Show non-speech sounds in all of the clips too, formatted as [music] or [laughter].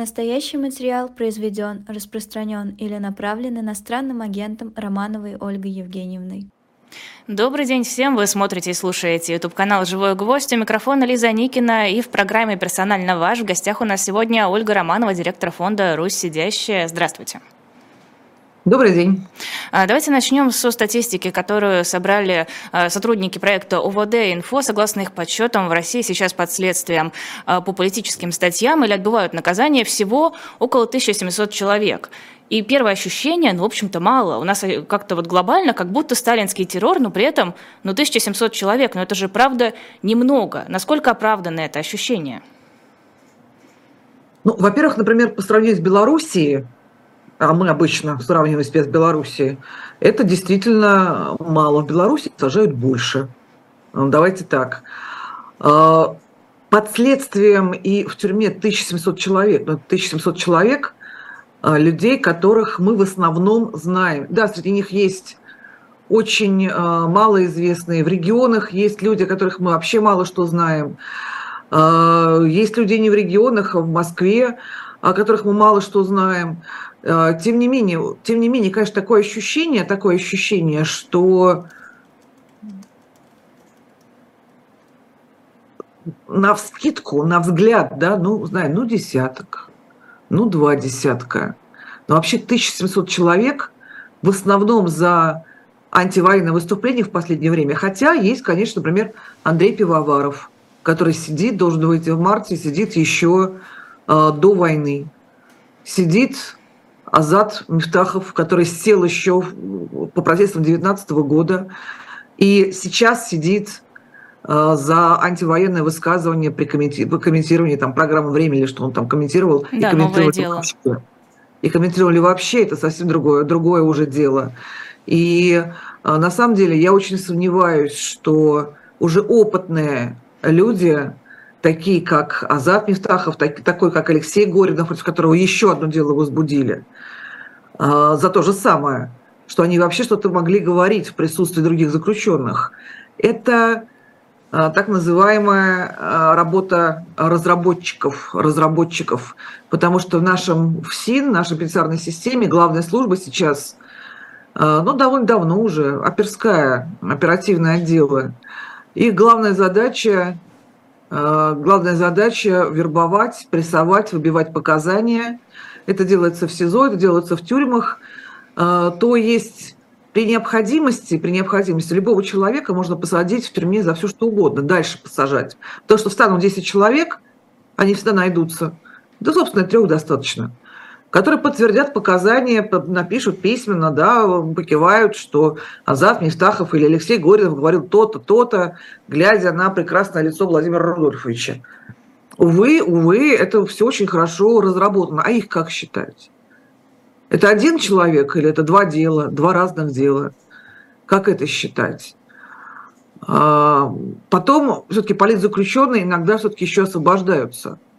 Настоящий материал произведен, распространен или направлен иностранным агентом Романовой Ольгой Евгеньевной. Добрый день всем! Вы смотрите и слушаете YouTube канал «Живой гвоздь». У микрофона Лиза Никина и в программе «Персонально ваш» в гостях у нас сегодня Ольга Романова, директор фонда «Русь сидящая». Здравствуйте! Добрый день. А, давайте начнем со статистики, которую собрали а, сотрудники проекта ОВД «Инфо». Согласно их подсчетам, в России сейчас под следствием а, по политическим статьям или отбывают наказание всего около 1700 человек. И первое ощущение, ну, в общем-то, мало. У нас э, как-то вот глобально, как будто сталинский террор, но при этом, ну, 1700 человек, но это же, правда, немного. Насколько оправдано это ощущение? Ну, во-первых, например, по сравнению с Белоруссией, а мы обычно сравниваем с Белоруссией, это действительно мало. В Беларуси сажают больше. Ну, давайте так. А, под следствием и в тюрьме 1700 человек, ну, 1700 человек а, людей, которых мы в основном знаем. Да, среди них есть очень а, малоизвестные. В регионах есть люди, которых мы вообще мало что знаем. Есть люди не в регионах, а в Москве, о которых мы мало что знаем. А, тем не менее, тем не менее, конечно, такое ощущение, такое ощущение, что на вскидку, на взгляд, да, ну, знаю, ну, десяток, ну, два десятка. Но вообще 1700 человек в основном за антивоенное выступление в последнее время. Хотя есть, конечно, например, Андрей Пивоваров, который сидит, должен выйти в марте, сидит еще э, до войны. Сидит Азат Мифтахов, который сел еще по протестам 2019 года и сейчас сидит э, за антивоенное высказывание при комментировании там, программы «Время» или что он там комментировал. Да, и комментировали дело. Вообще. И комментировали вообще, это совсем другое, другое уже дело. И э, на самом деле я очень сомневаюсь, что уже опытные люди такие как Азат Мифтахов, так, такой как Алексей Горинов, против которого еще одно дело возбудили, э, за то же самое, что они вообще что-то могли говорить в присутствии других заключенных. Это э, так называемая э, работа разработчиков, разработчиков, потому что в нашем ФСИН, нашей пенитенциарной системе, главная служба сейчас, ну, довольно давно уже, оперская, оперативные отделы. Их главная задача Э, главная задача – вербовать, прессовать, выбивать показания. Это делается в СИЗО, это делается в тюрьмах. Э, то есть при необходимости, при необходимости любого человека можно посадить в тюрьме за все что угодно, дальше посажать. Потому что встанут 10 человек, они всегда найдутся. Да, собственно, трех достаточно которые подтвердят показания, напишут письменно, да, покивают, что Азат Мифтахов или Алексей Горинов говорил то-то, то-то, глядя на прекрасное лицо Владимира Рудольфовича. Увы, увы, это все очень хорошо разработано. А их как считать? Это один человек или это два дела, два разных дела? Как это считать? А, потом все-таки политзаключенные иногда все-таки еще освобождаются –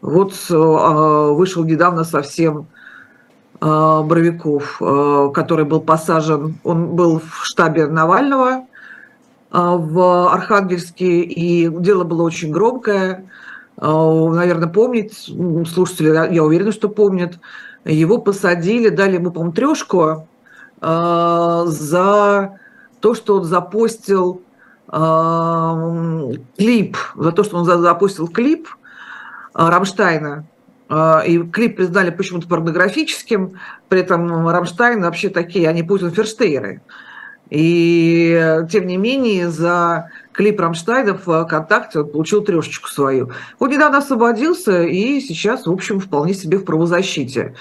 вот э, а, вышел недавно совсем а, Боровиков, э, который был посажен, он был в штабе Навального а, в Архангельске, и дело было очень громкое. Наверное, помнит, слушатели, я уверена, что помнят. Его посадили, дали ему, по-моему, трешку за то, что он запостил клип, за то, что он запустил клип – Рамштайна. Э, и клип признали почему-то порнографическим, при этом Рамштайн вообще такие, они Putinversteher ы. И тем не менее за клип Рамштайна в ВКонтакте он получил трешечку свою. Он недавно освободился и сейчас, в общем, вполне себе в правозащите.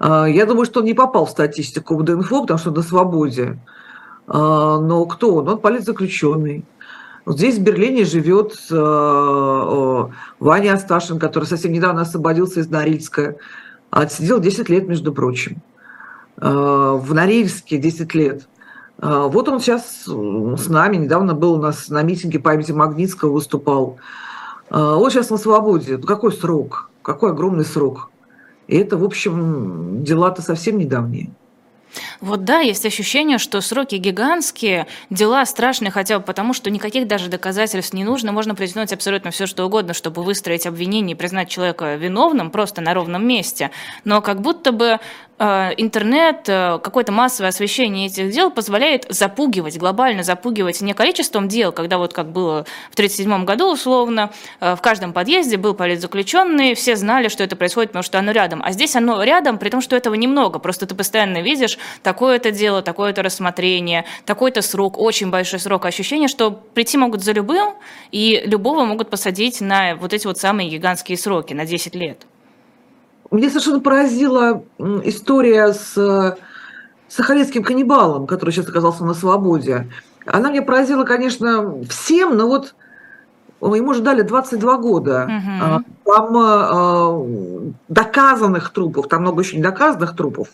Э, я думаю, что он не попал в статистику в ДНФО, потому что он на свободе. Но кто он? Он политзаключенный. Вот здесь в Берлине живет э, Ваня Асташин, который совсем недавно освободился из Норильска. Отсидел 10 лет, между прочим. Э, в Норильске 10 лет. Э, вот он сейчас с нами, недавно был у нас на митинге памяти Магнитского выступал. Э, он сейчас на свободе. Какой срок? Какой огромный срок? И это, в общем, дела-то совсем недавние. Вот да, есть ощущение, что сроки гигантские, дела страшные хотя бы потому, что никаких даже доказательств не нужно, можно притянуть абсолютно все, что угодно, чтобы выстроить обвинение и признать человека виновным просто на ровном месте. Но как будто бы интернет, э, какое-то массовое освещение этих дел позволяет запугивать, глобально запугивать не количеством дел, когда вот как было в 1937 году условно, э, в каждом подъезде был политзаключенный, все знали, что это происходит, потому что оно рядом. А здесь оно рядом, при том, что этого немного. Просто ты постоянно видишь такое-то дело, такое-то рассмотрение, такой-то срок, очень большой срок. Ощущение, что прийти могут за любым, и любого могут посадить на вот эти вот самые гигантские сроки, на 10 лет. Меня совершенно поразила история с сахалинским каннибалом, который сейчас оказался на свободе. Она меня поразила, конечно, всем, но вот ему же дали 22 года. Угу. Там э, доказанных трупов, там много еще недоказанных трупов.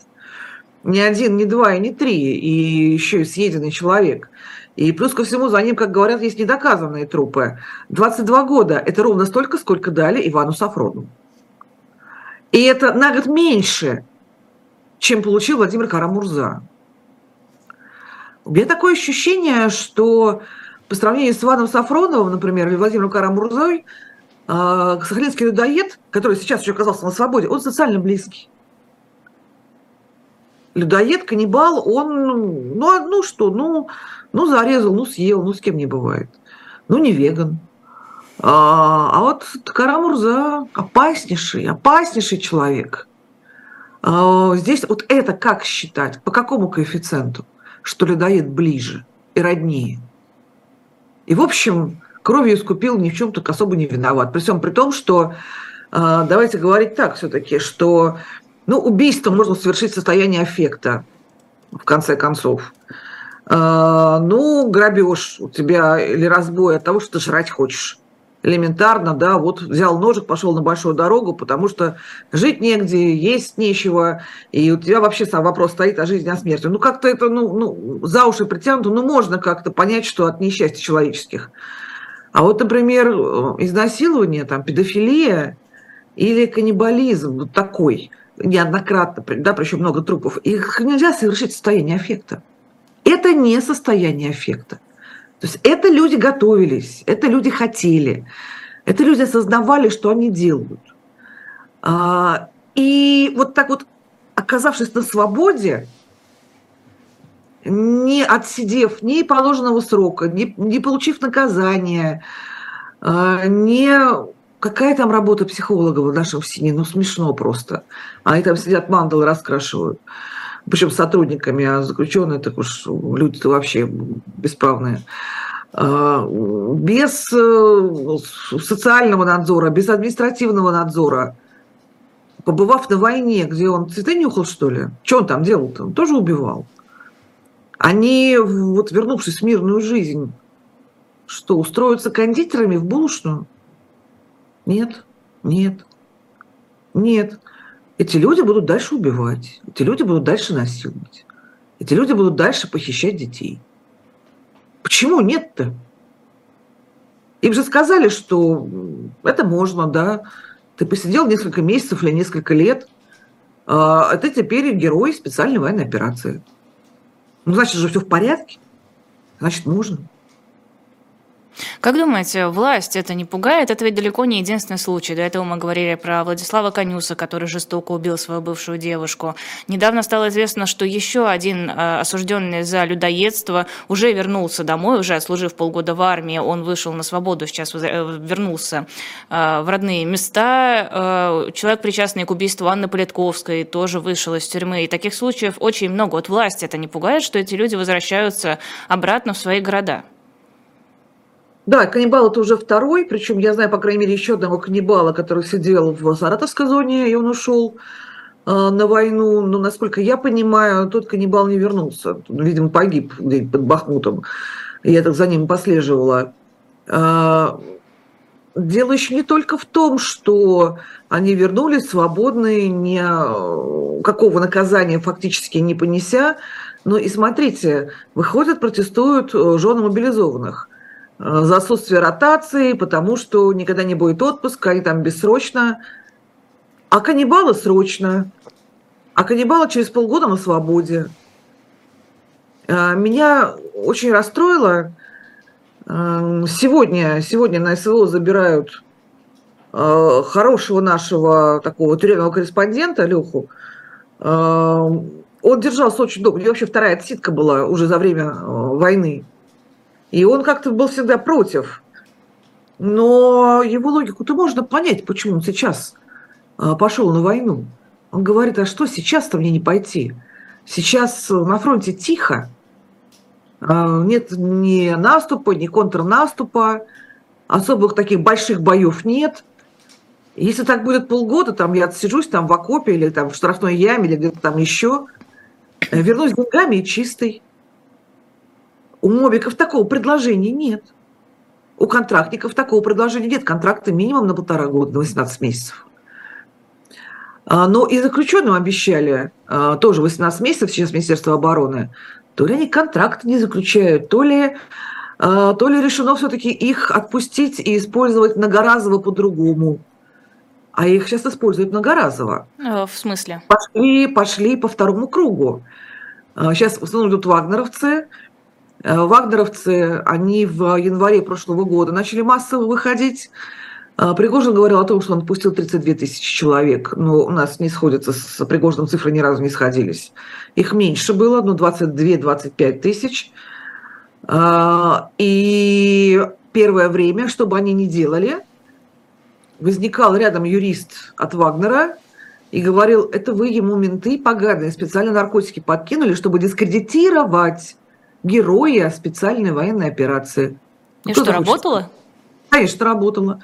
Ни один, ни два и ни три. И еще и съеденный человек. И плюс ко всему за ним, как говорят, есть недоказанные трупы. 22 года – это ровно столько, сколько дали Ивану Сафрону. И это на год меньше, чем получил Владимир Карамурза. У меня такое ощущение, что по сравнению с Иваном Сафроновым, например, или Владимиром Карамурзой, а, сахалинский людоед, который сейчас еще оказался на свободе, он социально близкий. Людоед, каннибал, он, ну, ну что, ну, ну зарезал, ну съел, ну с кем не бывает. Ну не веган. А, а вот Карамурза опаснейший, опаснейший человек. А, здесь вот это как считать? По какому коэффициенту? Что людоед ближе и роднее. И, в общем, кровью искупил, ни в чем так особо не виноват. При всем при том, что, а, давайте говорить так все-таки, что ну, убийство можно совершить в состоянии аффекта, в конце концов. Ну, грабеж у тебя или разбой от того, что ты жрать хочешь элементарно, да, вот взял ножик, пошел на большую дорогу, потому что жить негде, есть нечего, и у тебя вообще сам вопрос стоит о жизни, о смерти. Ну, как-то это, ну, ну за уши притянуто, ну, можно как-то понять, что от несчастья человеческих. А вот, например, изнасилование, там, педофилия или каннибализм вот такой, неоднократно, да, причем много трупов, их нельзя совершить в состоянии аффекта. Это не состояние аффекта. То есть это люди готовились, это люди хотели, это люди осознавали, что они делают. А, и вот так вот, оказавшись на свободе, не отсидев ни положенного срока, не, не получив наказания, а, не какая там работа психолога в нашем СИНе, ну смешно просто. Они там сидят мандалы раскрашивают. Причем сотрудниками, а заключенные так уж люди-то вообще бесправные. А, без э, социального надзора, без административного надзора, побывав на войне, где он цветы нюхал, что ли? Что он там делал-то? Он тоже убивал. Они, вот вернувшись в мирную жизнь, что, устроятся кондитерами в булочную? Нет, нет, нет. Эти люди будут дальше убивать, эти люди будут дальше насиловать, эти люди будут дальше похищать детей – Почему нет-то? Им же сказали, что это можно, да. Ты посидел несколько месяцев или несколько лет, а ты теперь герой специальной военной операции. Ну, значит же все в порядке. Значит, можно. Как думаете, власть это не пугает? Это ведь далеко не единственный случай. До этого мы говорили про Владислава Конюса, который жестоко убил свою бывшую девушку. Недавно стало известно, что еще один э, осужденный за людоедство уже вернулся домой, уже отслужив полгода в армии. Он вышел на свободу, сейчас э, вернулся э, в родные места. Человек, причастный к убийству Анны Политковской, тоже вышел из тюрьмы. И таких случаев очень много. Вот власть это не пугает, что эти люди возвращаются обратно в свои города? Да, каннибал это уже второй, причем я знаю, по крайней мере, еще одного каннибала, который сидел в Саратовской зоне, и он ушел э, на войну. Но, насколько я понимаю, тот каннибал не вернулся. Видимо, погиб где-нибудь под Бахмутом. Я так за ним послеживала. Дело еще не только в том, что они вернулись свободные, ни какого наказания фактически не понеся. Но и смотрите, выходят, протестуют э, жены мобилизованных. Э, за отсутствие ротации, потому что никогда не будет отпуска, они там бессрочно. А каннибалы срочно. А каннибалы через полгода на свободе. Меня очень расстроило. Сегодня, сегодня на СВО забирают хорошего нашего такого тюремного корреспондента Леху. Он держался очень долго. У него вообще вторая отсидка была уже за время войны. И он как-то был всегда против. Но его логику-то можно понять, почему он сейчас пошел на войну. Он говорит, а что сейчас-то мне не пойти? Сейчас на фронте тихо, а, нет ни наступа, ни контрнаступа, особых таких больших боев нет. Если так будет полгода, там я отсижусь там в окопе или там в штрафной яме или где-то там еще, э, вернусь деньгами и чистый. У мобиков такого предложения нет. У контрактников такого предложения нет. Контракты минимум на полтора года, на 18 месяцев. А, но и заключенным обещали а, тоже 18 месяцев сейчас Министерство обороны. То ли они контракт не заключают, то ли, а, то ли решено все-таки их отпустить и использовать многоразово по-другому. А их сейчас используют многоразово. В смысле? Пошли, пошли по второму кругу. Сейчас в основном идут вагнеровцы. Вагнеровцы, они в январе прошлого года начали массово выходить а, Пригожин говорил о том, что он отпустил 32 тысячи человек, но у нас не сходятся с Пригожиным цифры ни разу не сходились. Их меньше было, ну 22-25 тысяч. А, и первое время, что бы они ни делали, возникал рядом юрист от Вагнера и говорил, это вы ему менты поганые специально наркотики подкинули, чтобы дискредитировать героя специальной военной операции. И Кто что, работало? Конечно, работало.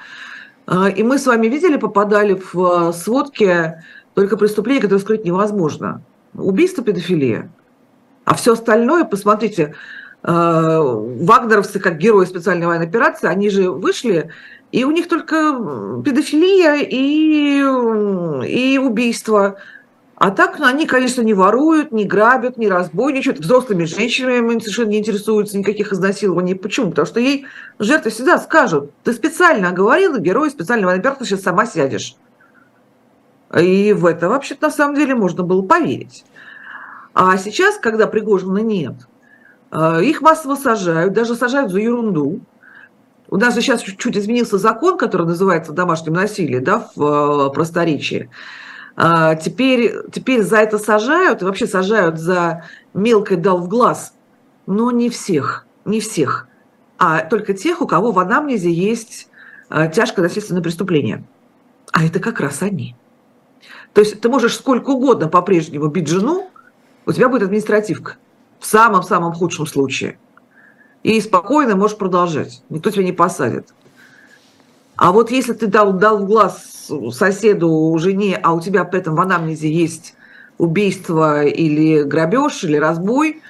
А, и мы с вами видели, попадали в а, сводки только преступления, которые скрыть невозможно. Убийство, педофилия. А все остальное, посмотрите, а, вагнеровцы, как герои специальной военной операции, они же вышли, и у них только педофилия и, и убийство. А так они, конечно, не воруют, не грабят, не разбойничают. Взрослыми женщинами совершенно не интересуются никаких изнасилований. Почему? Потому что ей жертвы всегда скажут, ты специально оговорила, герой специального оператора, сейчас сама сядешь. И в это вообще-то на самом деле можно было поверить. А сейчас, когда Пригожина нет, э, их массово сажают, даже сажают за ерунду. У нас же сейчас чуть-чуть изменился закон, который называется домашним насилием, да, в э, просторечии. А, теперь, теперь за это сажают, и вообще сажают за мелкое дал в глаз, но не всех, не всех, а только тех, у кого в анамнезе есть а, тяжкое насильственное преступление. А это как раз они. То есть ты можешь сколько угодно по-прежнему бить жену, у тебя будет административка. В самом-самом худшем случае. И спокойно можешь продолжать. Никто тебя не посадит. А вот если ты дал, дал в глаз соседу, жене, а у тебя при этом в анамнезе есть убийство или грабеж, или разбой,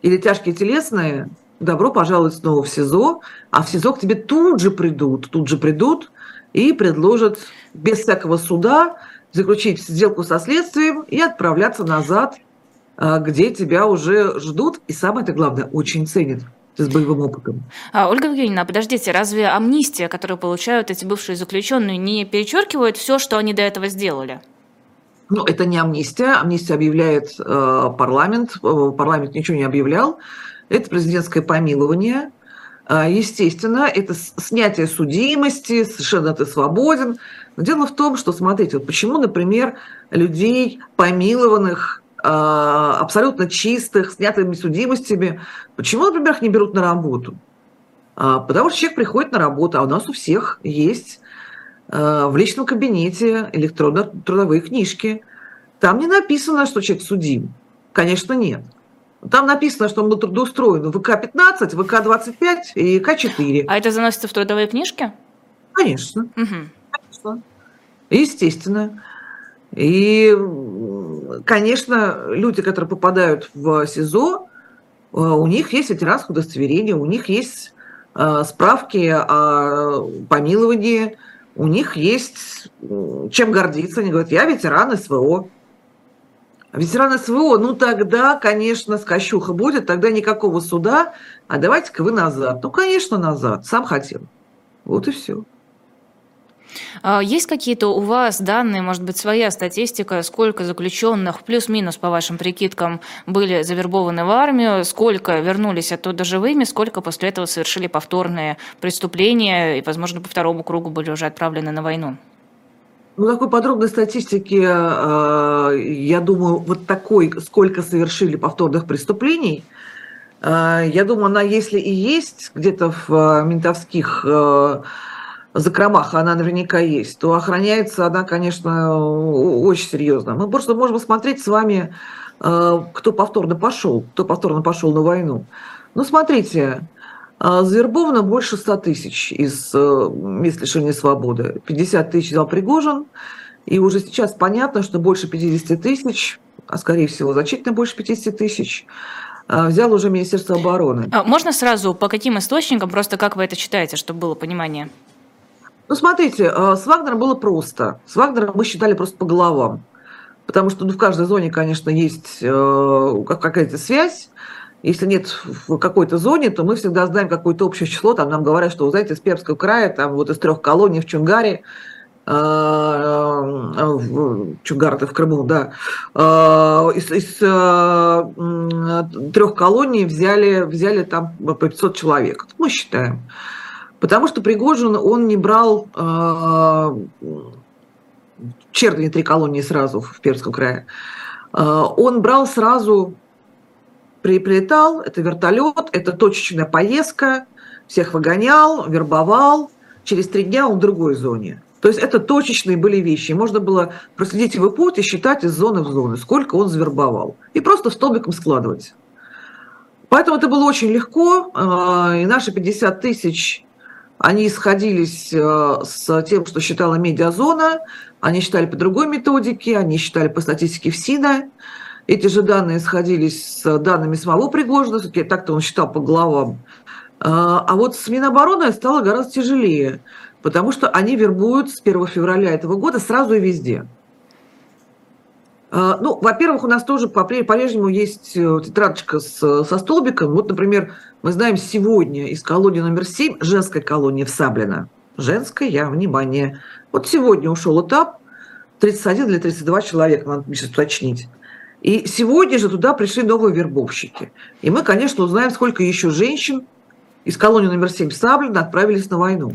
или тяжкие телесные, добро пожаловать снова в СИЗО, а в СИЗО к тебе тут же придут, тут же придут и предложат без всякого суда заключить сделку со следствием и отправляться назад, а, где тебя уже ждут. И самое это главное, очень ценят с боевым опытом. А, Ольга Евгеньевна, подождите, разве амнистия, которую получают эти бывшие заключенные, не перечеркивает все, что они до этого сделали? Ну, это не амнистия. Амнистия объявляет э, парламент. Э, парламент ничего не объявлял. Это президентское помилование. Э, естественно, это снятие судимости, совершенно ты свободен. Но дело в том, что, смотрите, вот почему, например, людей, помилованных а, абсолютно чистых, снятыми судимостями. Почему, например, их не берут на работу? А, потому что человек приходит на работу, а у нас у всех есть а, в личном кабинете электронно-трудовые книжки. Там не написано, что человек судим. Конечно, нет. Там написано, что он был трудоустроен в ВК-15, ВК-25 и ВК-4. А это заносится в трудовые книжки? Конечно. Угу. Конечно. Естественно. И, конечно, люди, которые попадают в СИЗО, э, у них есть ветеранское удостоверение, у них есть э, справки о помиловании, у них есть чем гордиться. Они говорят, я ветеран СВО. Ветеран СВО, ну тогда, конечно, скощуха будет, тогда никакого суда, а давайте-ка вы назад. Ну, конечно, назад, сам хотел. Вот и все. А есть какие-то у вас данные, может быть, своя статистика, сколько заключенных, плюс-минус по вашим прикидкам, были завербованы в армию, сколько вернулись оттуда живыми, сколько после этого совершили повторные преступления и, возможно, по второму кругу были уже отправлены на войну? Ну, такой подробной статистики, а, я думаю, вот такой, сколько совершили повторных преступлений, а, я думаю, она, если и есть где-то в ментовских закромах она наверняка есть, то охраняется она, конечно, очень серьезно. Мы просто можем посмотреть с вами, э, кто повторно пошел, кто повторно пошел на войну. Ну, смотрите, э, завербовано больше 100 тысяч из э, мест лишения свободы. 50 тысяч взял Пригожин, и уже сейчас понятно, что больше 50 тысяч, а скорее всего значительно больше 50 тысяч, взял уже Министерство обороны. А можно сразу по каким источникам, просто как вы это читаете, чтобы было понимание? Ну, смотрите, э, с Вагнером было просто. С Вагнером мы считали просто по головам. Потому что ну, в каждой зоне, конечно, есть э, какая-то связь. Если нет в какой-то зоне, то мы всегда знаем какое-то общее число. Там нам говорят, что, вы знаете, из Пермского края, там вот из трех колоний в Чунгаре, э, в Чунгар это в Крыму, да, из, из трех колоний взяли, взяли там по 500 человек. Мы считаем. Потому что Пригожин, он не брал э, черные три колонии сразу в Пермском крае. Э, он брал сразу, при, прилетал, это вертолет, это точечная поездка, всех выгонял, вербовал. Через три дня он в другой зоне. То есть это точечные были вещи. Можно было проследить его путь и считать из зоны в зону, сколько он завербовал. И просто столбиком складывать. Поэтому это было очень легко. И наши 50 тысяч они исходились э, с тем, что считала медиазона, они считали по другой методике, они считали по статистике ФСИНа. Эти же данные сходились с данными самого Пригожина, так-то он считал по главам. Э, а вот с Минобороны стало гораздо тяжелее, потому что они вербуют с 1 февраля этого года сразу и везде. Э, ну, во-первых, у нас тоже по-прежнему есть тетрадочка с, со столбиком. Вот, например, мы знаем сегодня из колонии номер 7, женской колонии в Саблино. Женская, внимание. Вот сегодня ушел этап, 31 или 32 человека, надо сейчас уточнить. И сегодня же туда пришли новые вербовщики. И мы, конечно, узнаем, сколько еще женщин из колонии номер 7 Саблина отправились на войну.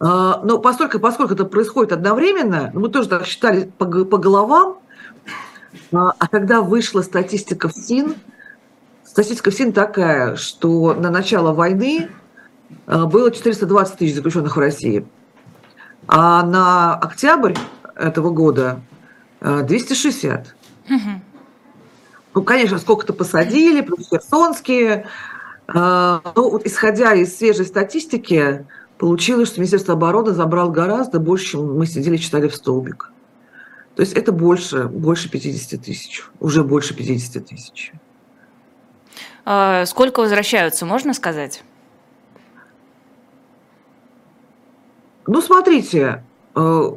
А, но поскольку, поскольку это происходит одновременно, мы тоже так считали по, по головам, а, а когда вышла статистика в СИН, Статистика ФСИН такая, что на начало войны э, было 420 тысяч заключенных в России, а на октябрь этого года 260. Угу. Ну, конечно, сколько-то посадили, плюс херсонские. Ну, вот исходя из свежей статистики, получилось, что Министерство обороны забрал гораздо больше, чем мы сидели читали в столбик. То есть это больше, больше 50 тысяч, уже больше 50 тысяч. А, сколько возвращаются, можно сказать? Ну, смотрите, э,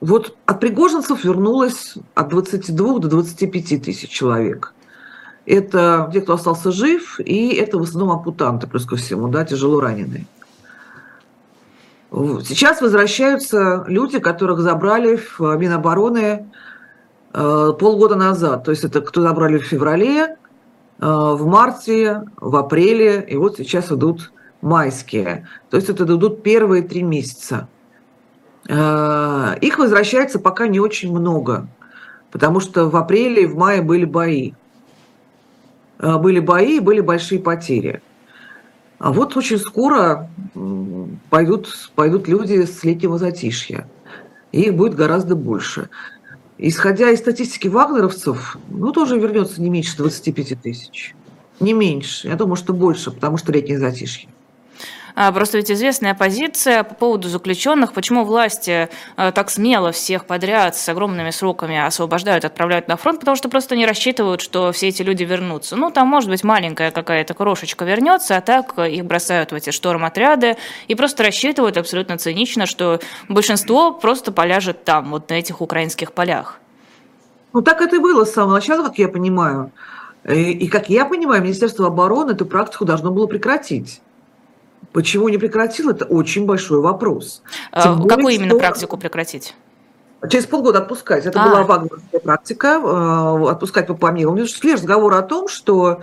вот от пригожинцев вернулось от 22 до 25 тысяч человек. Это те, кто остался жив, и это в основном ампутанты, плюс ко всему, да, тяжело раненые. Сейчас возвращаются люди, которых забрали в Минобороны э, полгода назад. То есть это кто забрали в феврале, Э, в марте, в апреле, и вот сейчас идут майские. То есть это идут первые три месяца. Э, их возвращается пока не очень много, потому что в апреле и в мае были бои. Были бои и были большие потери. А вот очень скоро пойдут, пойдут люди с летнего затишья. И их будет гораздо больше. Исходя из статистики вагнеровцев, ну, тоже вернется не меньше 25 тысяч. Не меньше. Я думаю, что больше, потому что летнее затишье. А, просто ведь известная позиция по поводу заключенных, почему власти а, так смело всех подряд с огромными сроками освобождают, отправляют на фронт, потому что просто не рассчитывают, что все эти люди вернутся. Ну, там, может быть, маленькая какая-то крошечка вернется, а так их бросают в эти шторм-отряды и просто рассчитывают абсолютно цинично, что большинство просто поляжет там, вот на этих украинских полях. Ну, так это и было с самого начала, как я понимаю. И, и как я понимаю, Министерство обороны эту практику должно было прекратить. Почему не прекратил, это очень большой вопрос. А, более, какую именно что... практику прекратить? Через полгода отпускать. Это а. была вагнерская практика, э, отпускать по помилованию. Шли разговоры о том, что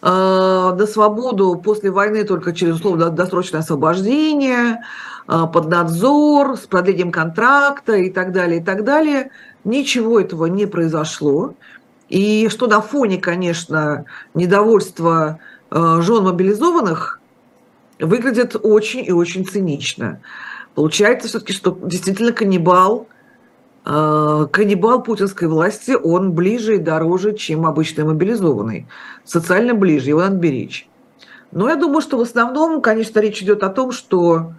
э, на свободу после войны только через условно досрочное освобождение, э, под надзор, с продлением контракта и так далее, и так далее. Ничего этого не произошло. И что на фоне, конечно, недовольства жен мобилизованных выглядит очень и очень цинично. Получается все-таки, что действительно каннибал Э, каннибал путинской власти, он ближе и дороже, чем обычный мобилизованный. Социально ближе, его надо беречь. Но я думаю, что в основном, конечно, речь идет о том, что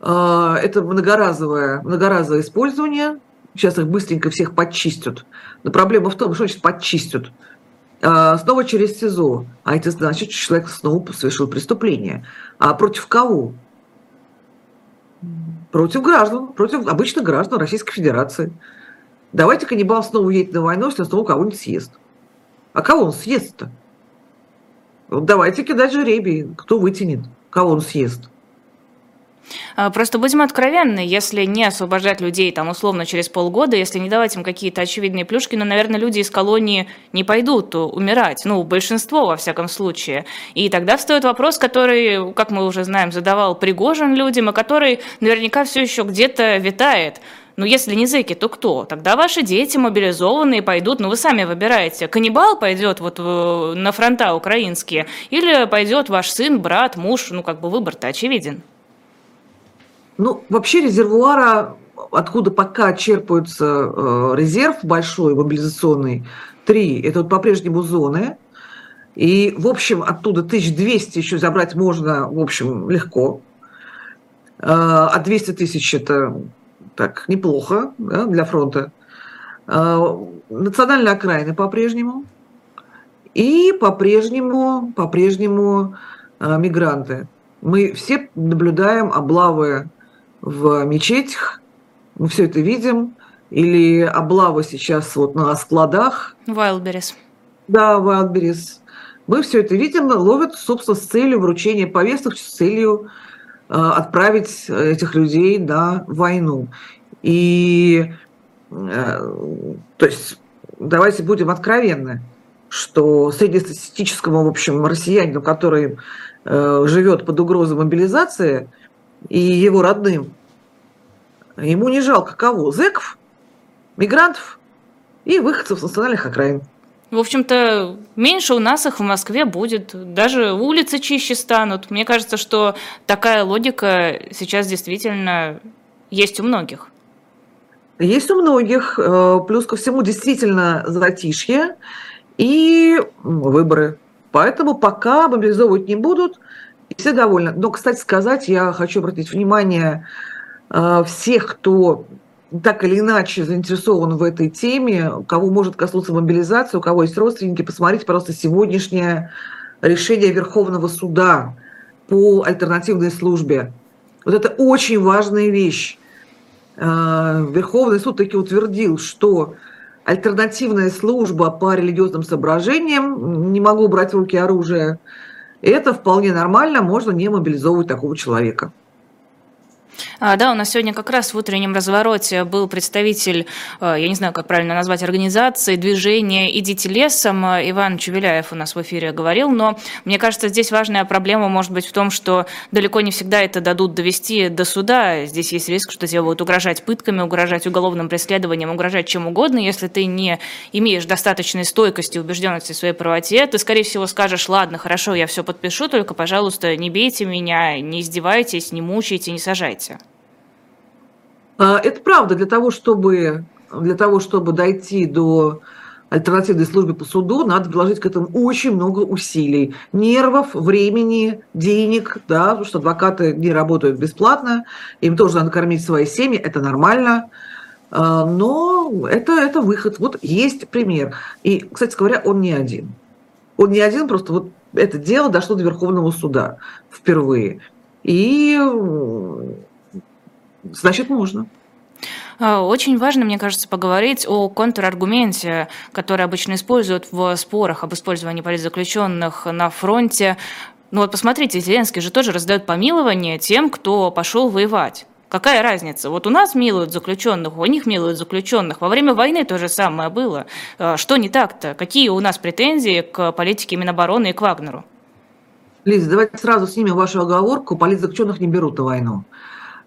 э, это многоразовое, многоразовое использование. Сейчас их быстренько всех подчистят. Но проблема в том, что значит подчистят. Э, снова через СИЗО. А это значит, что человек снова совершил преступление. А против кого? против граждан, против обычных граждан Российской Федерации. Давайте каннибал снова уедет на войну, если он снова кого-нибудь съест. А кого он съест-то? давайте кидать жеребий, кто вытянет, кого он съест. А, просто будем откровенны, если не освобождать людей там условно через полгода, если не давать им какие-то очевидные плюшки, ну, наверное, люди из колонии не пойдут умирать, ну, большинство во всяком случае. И тогда встает вопрос, который, как мы уже знаем, задавал Пригожин людям, и который наверняка все еще где-то витает. Ну, если не зэки, то кто? Тогда ваши дети мобилизованные пойдут, ну, вы сами выбираете. Каннибал пойдет вот на фронта украинские, или пойдет ваш сын, брат, муж, ну, как бы выбор-то очевиден. Ну, вообще резервуара, откуда пока черпаются э, резерв большой, мобилизационный, три, это вот по-прежнему зоны. И, в общем, оттуда 1200 еще забрать можно, в общем, легко. Э, а 200 тысяч – это так неплохо да, для фронта. Э, национальные окраины по-прежнему. И по-прежнему, по-прежнему мигранты. Мы все наблюдаем облавы в мечетях, мы все это видим, или облава сейчас вот на складах. Wildberries. Да, Wildberries. Мы все это видим, ловят, собственно, с целью вручения повесток, с целью э, отправить этих людей на войну. И, э, то есть, давайте будем откровенны, что среднестатистическому, в общем, россиянину, который э, живет под угрозой мобилизации, и его родным. Ему не жалко кого? Зеков, мигрантов и выходцев с национальных окраин. В общем-то, меньше у нас их в Москве будет, даже улицы чище станут. Мне кажется, что такая логика сейчас действительно есть у многих. Есть у многих. Э, плюс ко всему действительно затишье и выборы. Поэтому пока мобилизовывать не будут, все довольны. Но, кстати сказать, я хочу обратить внимание э, всех, кто так или иначе заинтересован в этой теме, кого может коснуться мобилизации, у кого есть родственники, посмотрите, пожалуйста, сегодняшнее решение Верховного суда по альтернативной службе. Вот это очень важная вещь. Э, Верховный суд таки утвердил, что альтернативная служба по религиозным соображениям, не могу брать в руки оружие, это вполне нормально, можно не мобилизовывать такого человека. А, да, у нас сегодня как раз в утреннем развороте был представитель, э, я не знаю, как правильно назвать, организации, движения «Идите лесом». Иван Чувеляев у нас в эфире говорил, но мне кажется, здесь важная проблема может быть в том, что далеко не всегда это дадут довести до суда. Здесь есть риск, что тебе будут угрожать пытками, угрожать уголовным преследованием, угрожать чем угодно. Если ты не имеешь достаточной стойкости убежденности в своей правоте, ты, скорее всего, скажешь, ладно, хорошо, я все подпишу, только, пожалуйста, не бейте меня, не издевайтесь, не мучайте, не сажайте. А, это правда, для того, чтобы, для того, чтобы дойти до альтернативной службы по суду, надо вложить к этому очень много усилий, нервов, времени, денег, да, потому что адвокаты не работают бесплатно, им тоже надо кормить свои семьи, это нормально, а, но это, это выход. Вот есть пример. И, кстати говоря, он не один. Он не один, просто вот это дело дошло до Верховного суда впервые. И значит, можно. А, очень важно, мне кажется, поговорить о контраргументе, который обычно используют в спорах об использовании политзаключенных на фронте. Ну вот посмотрите, Зеленский же тоже раздает помилование тем, кто пошел воевать. Какая разница? Вот у нас милуют заключенных, у них милуют заключенных. Во время войны то же самое было. А, что не так-то? Какие у нас претензии к политике Минобороны и к Вагнеру? Лиза, давайте сразу снимем вашу оговорку. Политзаключенных не берут на войну.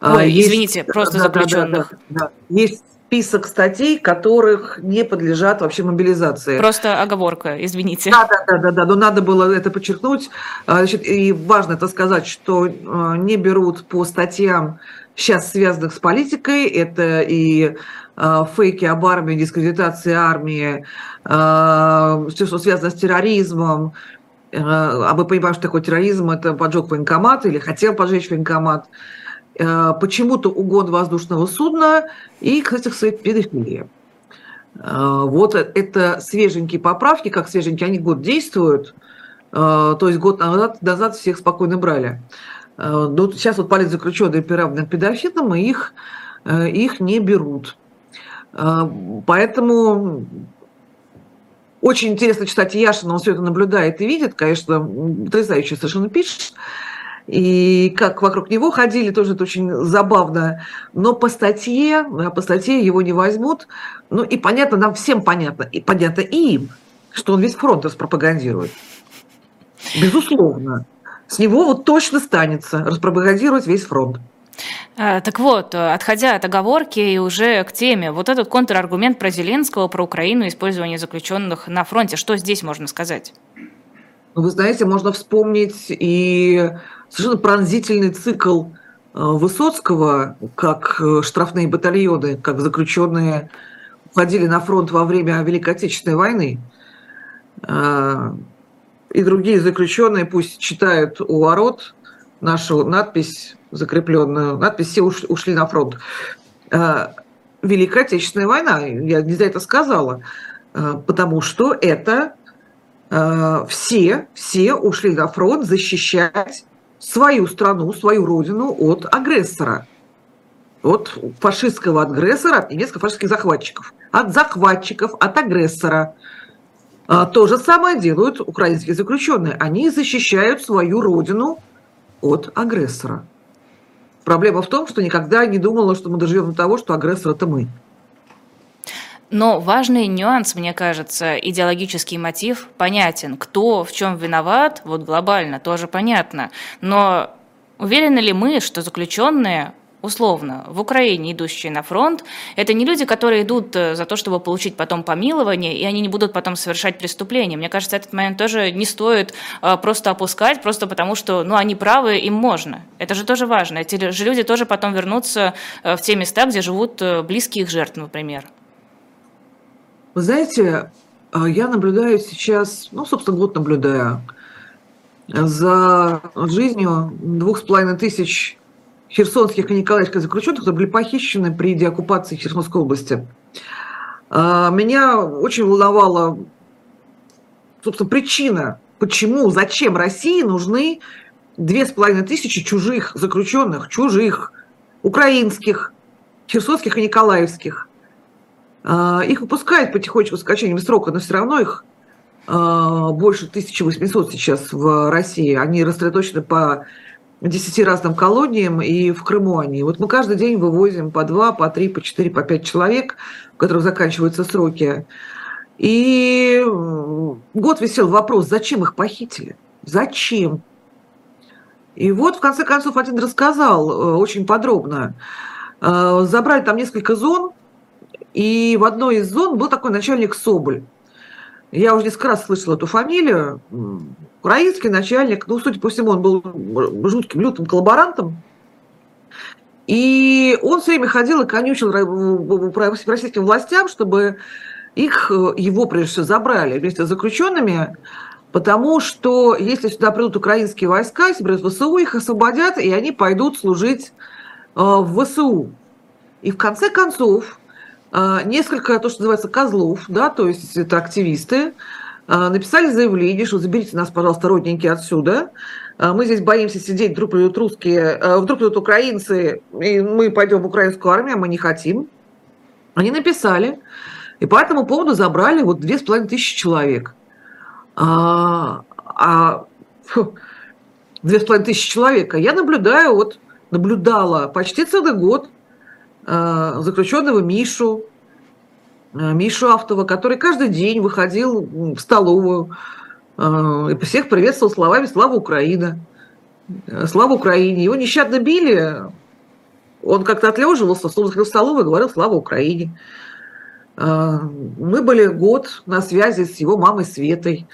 А, Ой, есть, извините, просто да, заключенных. Да, да, да. Есть список статей, которых не подлежат вообще мобилизации. Просто оговорка, извините. Да, да, да, да, да, но надо было это подчеркнуть. А, значит, и важно это сказать, что а, не берут по статьям сейчас связанных с политикой. Это и фейки об армии, дискредитация армии, все, что связано с терроризмом. А мы понимаем, что такое терроризм, это поджог военкомата или хотел поджечь военкомат. Э, почему-то угон воздушного судна и, кстати, кстати, педофилия. Э, вот это свеженькие поправки, как свеженькие, они год действуют, э, то есть год назад, назад всех спокойно брали. Но сейчас вот политзаключенные приравнены к педофилам, и их, их не берут. Поэтому очень интересно читать Яшина, он все это наблюдает и видит, конечно, потрясающе совершенно пишет и как вокруг него ходили, тоже это очень забавно. Но по статье, по статье его не возьмут. Ну и понятно, нам всем понятно, и понятно и им, что он весь фронт распропагандирует. Безусловно. С него вот точно станется распропагандировать весь фронт. А, так вот, отходя от оговорки и уже к теме, вот этот контраргумент про Зеленского, про Украину, использование заключенных на фронте, что здесь можно сказать? Ну, вы знаете, можно вспомнить и совершенно пронзительный цикл э, Высоцкого, как э, штрафные батальоны, как заключенные уходили на фронт во время Великой Отечественной войны. Э, и другие заключенные пусть читают у ворот нашу надпись закрепленную, надпись «Все ушли на фронт». Великая Отечественная война, я не за это сказала, потому что это все, все ушли на фронт защищать свою страну, свою родину от агрессора. От фашистского агрессора, от немецко-фашистских захватчиков. От захватчиков, от агрессора. А, то же самое делают украинские заключенные. Они защищают свою родину от агрессора. Проблема в том, что никогда не думала, что мы доживем до того, что агрессор – это мы. Но важный нюанс, мне кажется, идеологический мотив понятен. Кто в чем виноват, вот глобально тоже понятно. Но уверены ли мы, что заключенные условно, в Украине идущие на фронт, это не люди, которые идут э, за то, чтобы получить потом помилование, и они не будут потом совершать преступления. Мне кажется, этот момент тоже не стоит э, просто опускать, просто потому что, ну, они правы, им можно. Это же тоже важно. Эти же люди тоже потом вернутся э, в те места, где живут близкие их жертв, например. Вы знаете, а, я наблюдаю сейчас, ну, собственно, год наблюдаю за жизнью двух с половиной тысяч херсонских и николаевских заключенных, которые были похищены при деоккупации Херсонской области. А, меня очень волновала, собственно, причина, почему, зачем России нужны две с половиной тысячи чужих заключенных, чужих, украинских, херсонских и николаевских. А, их выпускают потихонечку с качением срока, но все равно их а, больше 1800 сейчас в России. Они рассредоточены по 10 разным колониям, и в Крыму они. Вот мы каждый день вывозим по 2, по 3, по 4, по 5 человек, у которых заканчиваются сроки. И год висел вопрос, зачем их похитили? Зачем? И вот, в конце концов, один рассказал э, очень подробно. Э, забрали там несколько зон, и в одной из зон был такой начальник Соболь. Я уже несколько раз слышала эту фамилию. Украинский начальник, ну, судя по всему, он был жутким, лютым коллаборантом. И он все время ходил и конючил российским властям, чтобы их, его прежде всего, забрали вместе с заключенными, потому что если сюда придут украинские войска, если придут ВСУ, их освободят, и они пойдут служить э, в ВСУ. И в конце концов, несколько, то, что называется, козлов, да, то есть это активисты, а, написали заявление, что заберите нас, пожалуйста, родненькие отсюда. А, мы здесь боимся сидеть, вдруг придут русские, вдруг придут украинцы, и мы пойдем в украинскую армию, а мы не хотим. Они написали, и по этому поводу забрали вот две с половиной тысячи человек. А, а, две с половиной тысячи человек. А я наблюдаю, вот наблюдала почти целый год заключенного Мишу, э, Мишу Автова, который каждый день выходил в столовую э, и всех приветствовал словами «Слава Украина!» «Слава Украине!» Его нещадно били, он как-то отлеживался, снова в столовую и говорил «Слава Украине!» Мы были год на связи с его мамой Светой.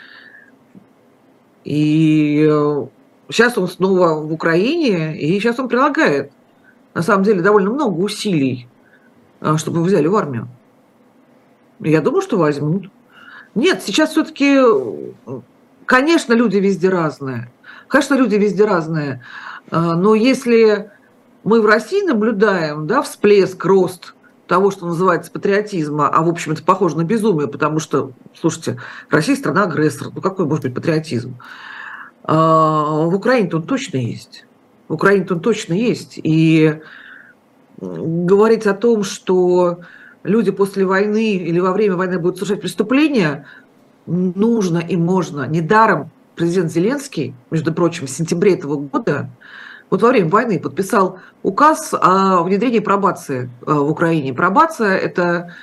И сейчас он снова в Украине, и сейчас он прилагает, на самом деле, довольно много усилий, а, чтобы взяли в армию. Я думаю, что возьмут. Нет, сейчас все-таки, конечно, люди везде разные. Конечно, люди везде разные. А, но если мы в России наблюдаем да, всплеск, рост того, что называется патриотизма, а в общем это похоже на безумие, потому что, слушайте, Россия страна агрессор, ну какой может быть патриотизм? А, в Украине-то он точно есть. В Украине-то он точно есть. И говорить о том, что люди после войны или во время войны будут совершать преступления, нужно и можно. Недаром президент Зеленский, между прочим, в сентябре этого года, вот во время войны подписал указ о внедрении пробации э, в Украине. Пробация – это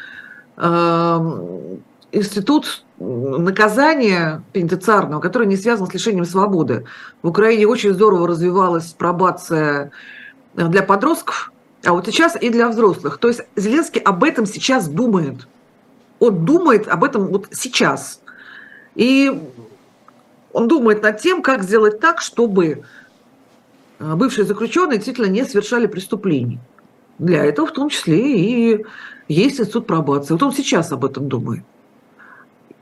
э, институт наказания пенитенциарного, который не связан с лишением свободы. В Украине очень здорово развивалась пробация для подростков, а вот сейчас и для взрослых. То есть Зеленский об этом сейчас думает. Он думает об этом вот сейчас. И он думает над тем, как сделать так, чтобы бывшие заключенные действительно не совершали преступлений. Для этого в том числе и есть институт пробации. Вот он сейчас об этом думает.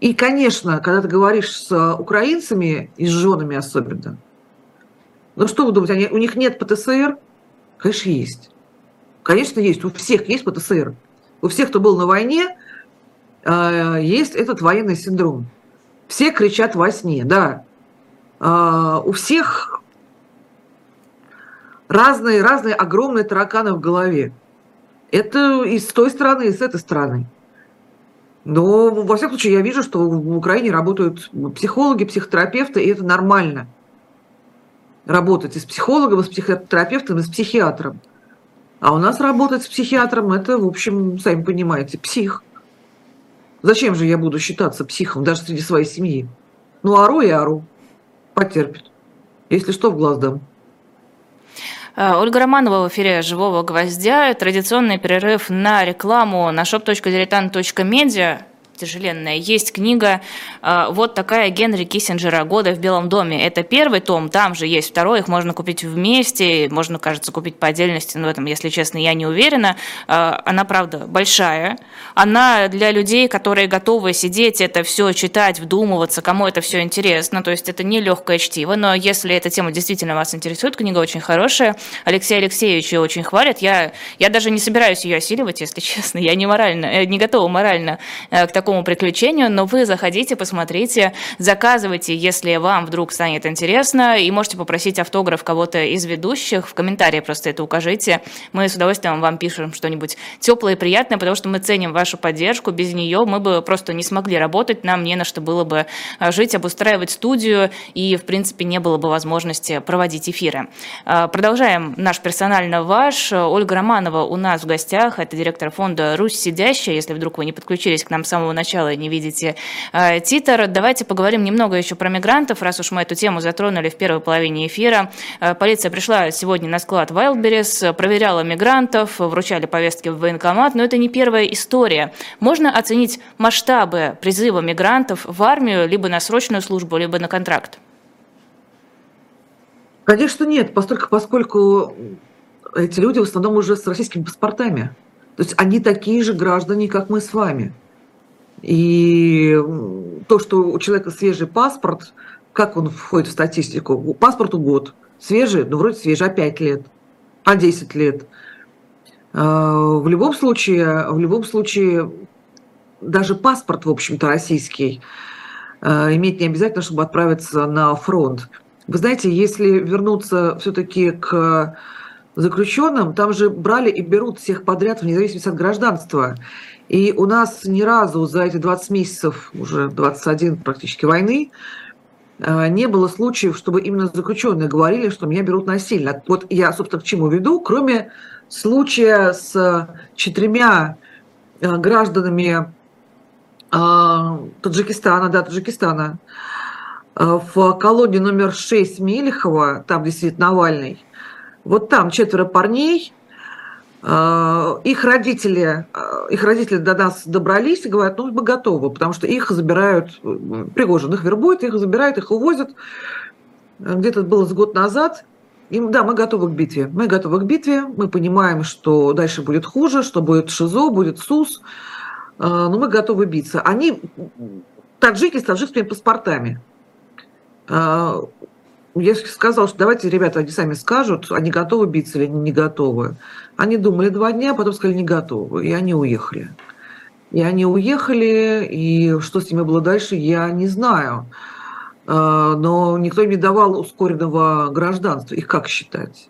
И, конечно, когда ты говоришь с украинцами и с женами особенно, ну что вы думаете, они, у них нет ПТСР? Конечно, есть. Конечно, есть. У всех есть ПТСР. У всех, кто был на войне, э, есть этот военный синдром. Все кричат во сне, да. Э, у всех разные, разные огромные тараканы в голове. Это и с той стороны, и с этой стороны. Но, во всяком случае, я вижу, что в Украине работают психологи, психотерапевты, и это нормально. Работать и с психологом, и с психотерапевтом, и с психиатром. А у нас работать с психиатром – это, в общем, сами понимаете, псих. Зачем же я буду считаться психом даже среди своей семьи? Ну, ору и ору. Потерпит. Если что, в глаз дам. Э, Ольга Романова в эфире «Живого гвоздя». Традиционный перерыв на рекламу на shop.diletant.media тяжеленная. Есть книга э, вот такая Генри Киссинджера «Годы в Белом доме». Это первый том, там же есть второй, их можно купить вместе, можно, кажется, купить по отдельности, но в этом, если честно, я не уверена. Э, она, правда, большая. Она для людей, которые готовы сидеть, это все читать, вдумываться, кому это все интересно. То есть это не легкое чтиво, но если эта тема действительно вас интересует, книга очень хорошая. Алексей Алексеевич ее очень хвалит. Я, я даже не собираюсь ее осиливать, если [laughs] честно. Я не морально, э, не готова морально к такому такому приключению, но вы заходите, посмотрите, заказывайте, если вам вдруг станет интересно, и можете попросить автограф кого-то из ведущих, в комментарии просто это укажите. Мы с удовольствием вам пишем что-нибудь теплое и приятное, потому что мы ценим вашу поддержку, без нее мы бы просто не смогли работать, нам не на что было бы а, жить, обустраивать студию, и, в принципе, не было бы возможности проводить эфиры. А, продолжаем наш персонально ваш. Ольга Романова у нас в гостях, это директор фонда «Русь сидящая», если вдруг вы не подключились к нам с самого самого начала не видите э, титр. Давайте поговорим немного еще про мигрантов, раз уж мы эту тему затронули в первой половине эфира. Э, полиция пришла сегодня на склад Wildberries, проверяла мигрантов, вручали повестки в военкомат, но это не первая история. Можно оценить масштабы призыва мигрантов в армию либо на срочную службу, либо на контракт? Конечно, нет, поскольку, поскольку эти люди в основном уже с российскими паспортами. То есть они такие же граждане, как мы с вами. И то, что у человека свежий паспорт, как он входит в статистику? Паспорту год. Свежий? Ну, вроде свежий, а 5 лет, а 10 лет. А, в любом случае, в любом случае, даже паспорт, в общем-то, российский, а, иметь не обязательно, чтобы отправиться на фронт. Вы знаете, если вернуться все-таки к заключенным, там же брали и берут всех подряд вне зависимости от гражданства. И у нас ни разу за эти 20 месяцев, уже 21 практически войны, э, не было случаев, чтобы именно заключенные говорили, что меня берут насильно. Вот я, собственно, к чему веду, кроме случая с четырьмя э, гражданами Таджикистана, да, Таджикистана, в колонии номер 6 Мелехова, там, где сидит Навальный, вот там четверо парней, их родители, а, их родители до нас добрались и говорят, ну, мы готовы, потому что их забирают, Пригожин их вербует, их забирают, их увозят. Где-то было с год назад. Им, да, мы готовы к битве. Мы готовы к битве, мы понимаем, что дальше будет хуже, что будет ШИЗО, будет СУС, но мы готовы биться. Они таджики с таджикскими паспортами я сказал, что давайте, ребята, они сами скажут, они готовы биться или не готовы. Они думали два дня, потом сказали, не готовы, и они уехали. И они уехали, и что с ними было дальше, я не знаю. А, но никто не давал ускоренного гражданства. Их как считать?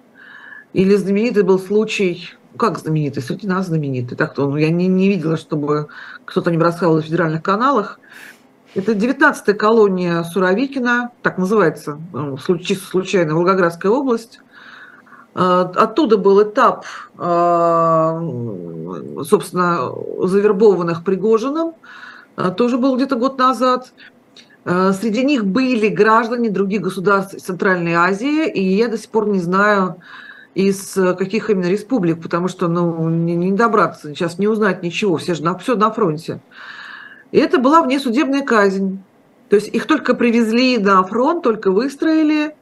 Или знаменитый был случай, как знаменитый, среди нас знаменитый, так-то ну, я не, не видела, чтобы кто-то не рассказывал на федеральных каналах, это 19-я колония Суровикина, так называется, ну, случайно, Волгоградская область. А, оттуда был этап, а, собственно, завербованных Пригожиным, а, тоже был где-то год назад. Среди них были граждане других государств Центральной Азии, и я до сих пор не знаю, из каких именно республик, потому что ну, не, не добраться, сейчас не узнать ничего, все же на, все на фронте. И это была внесудебная казнь. То есть их только привезли на фронт, только выстроили.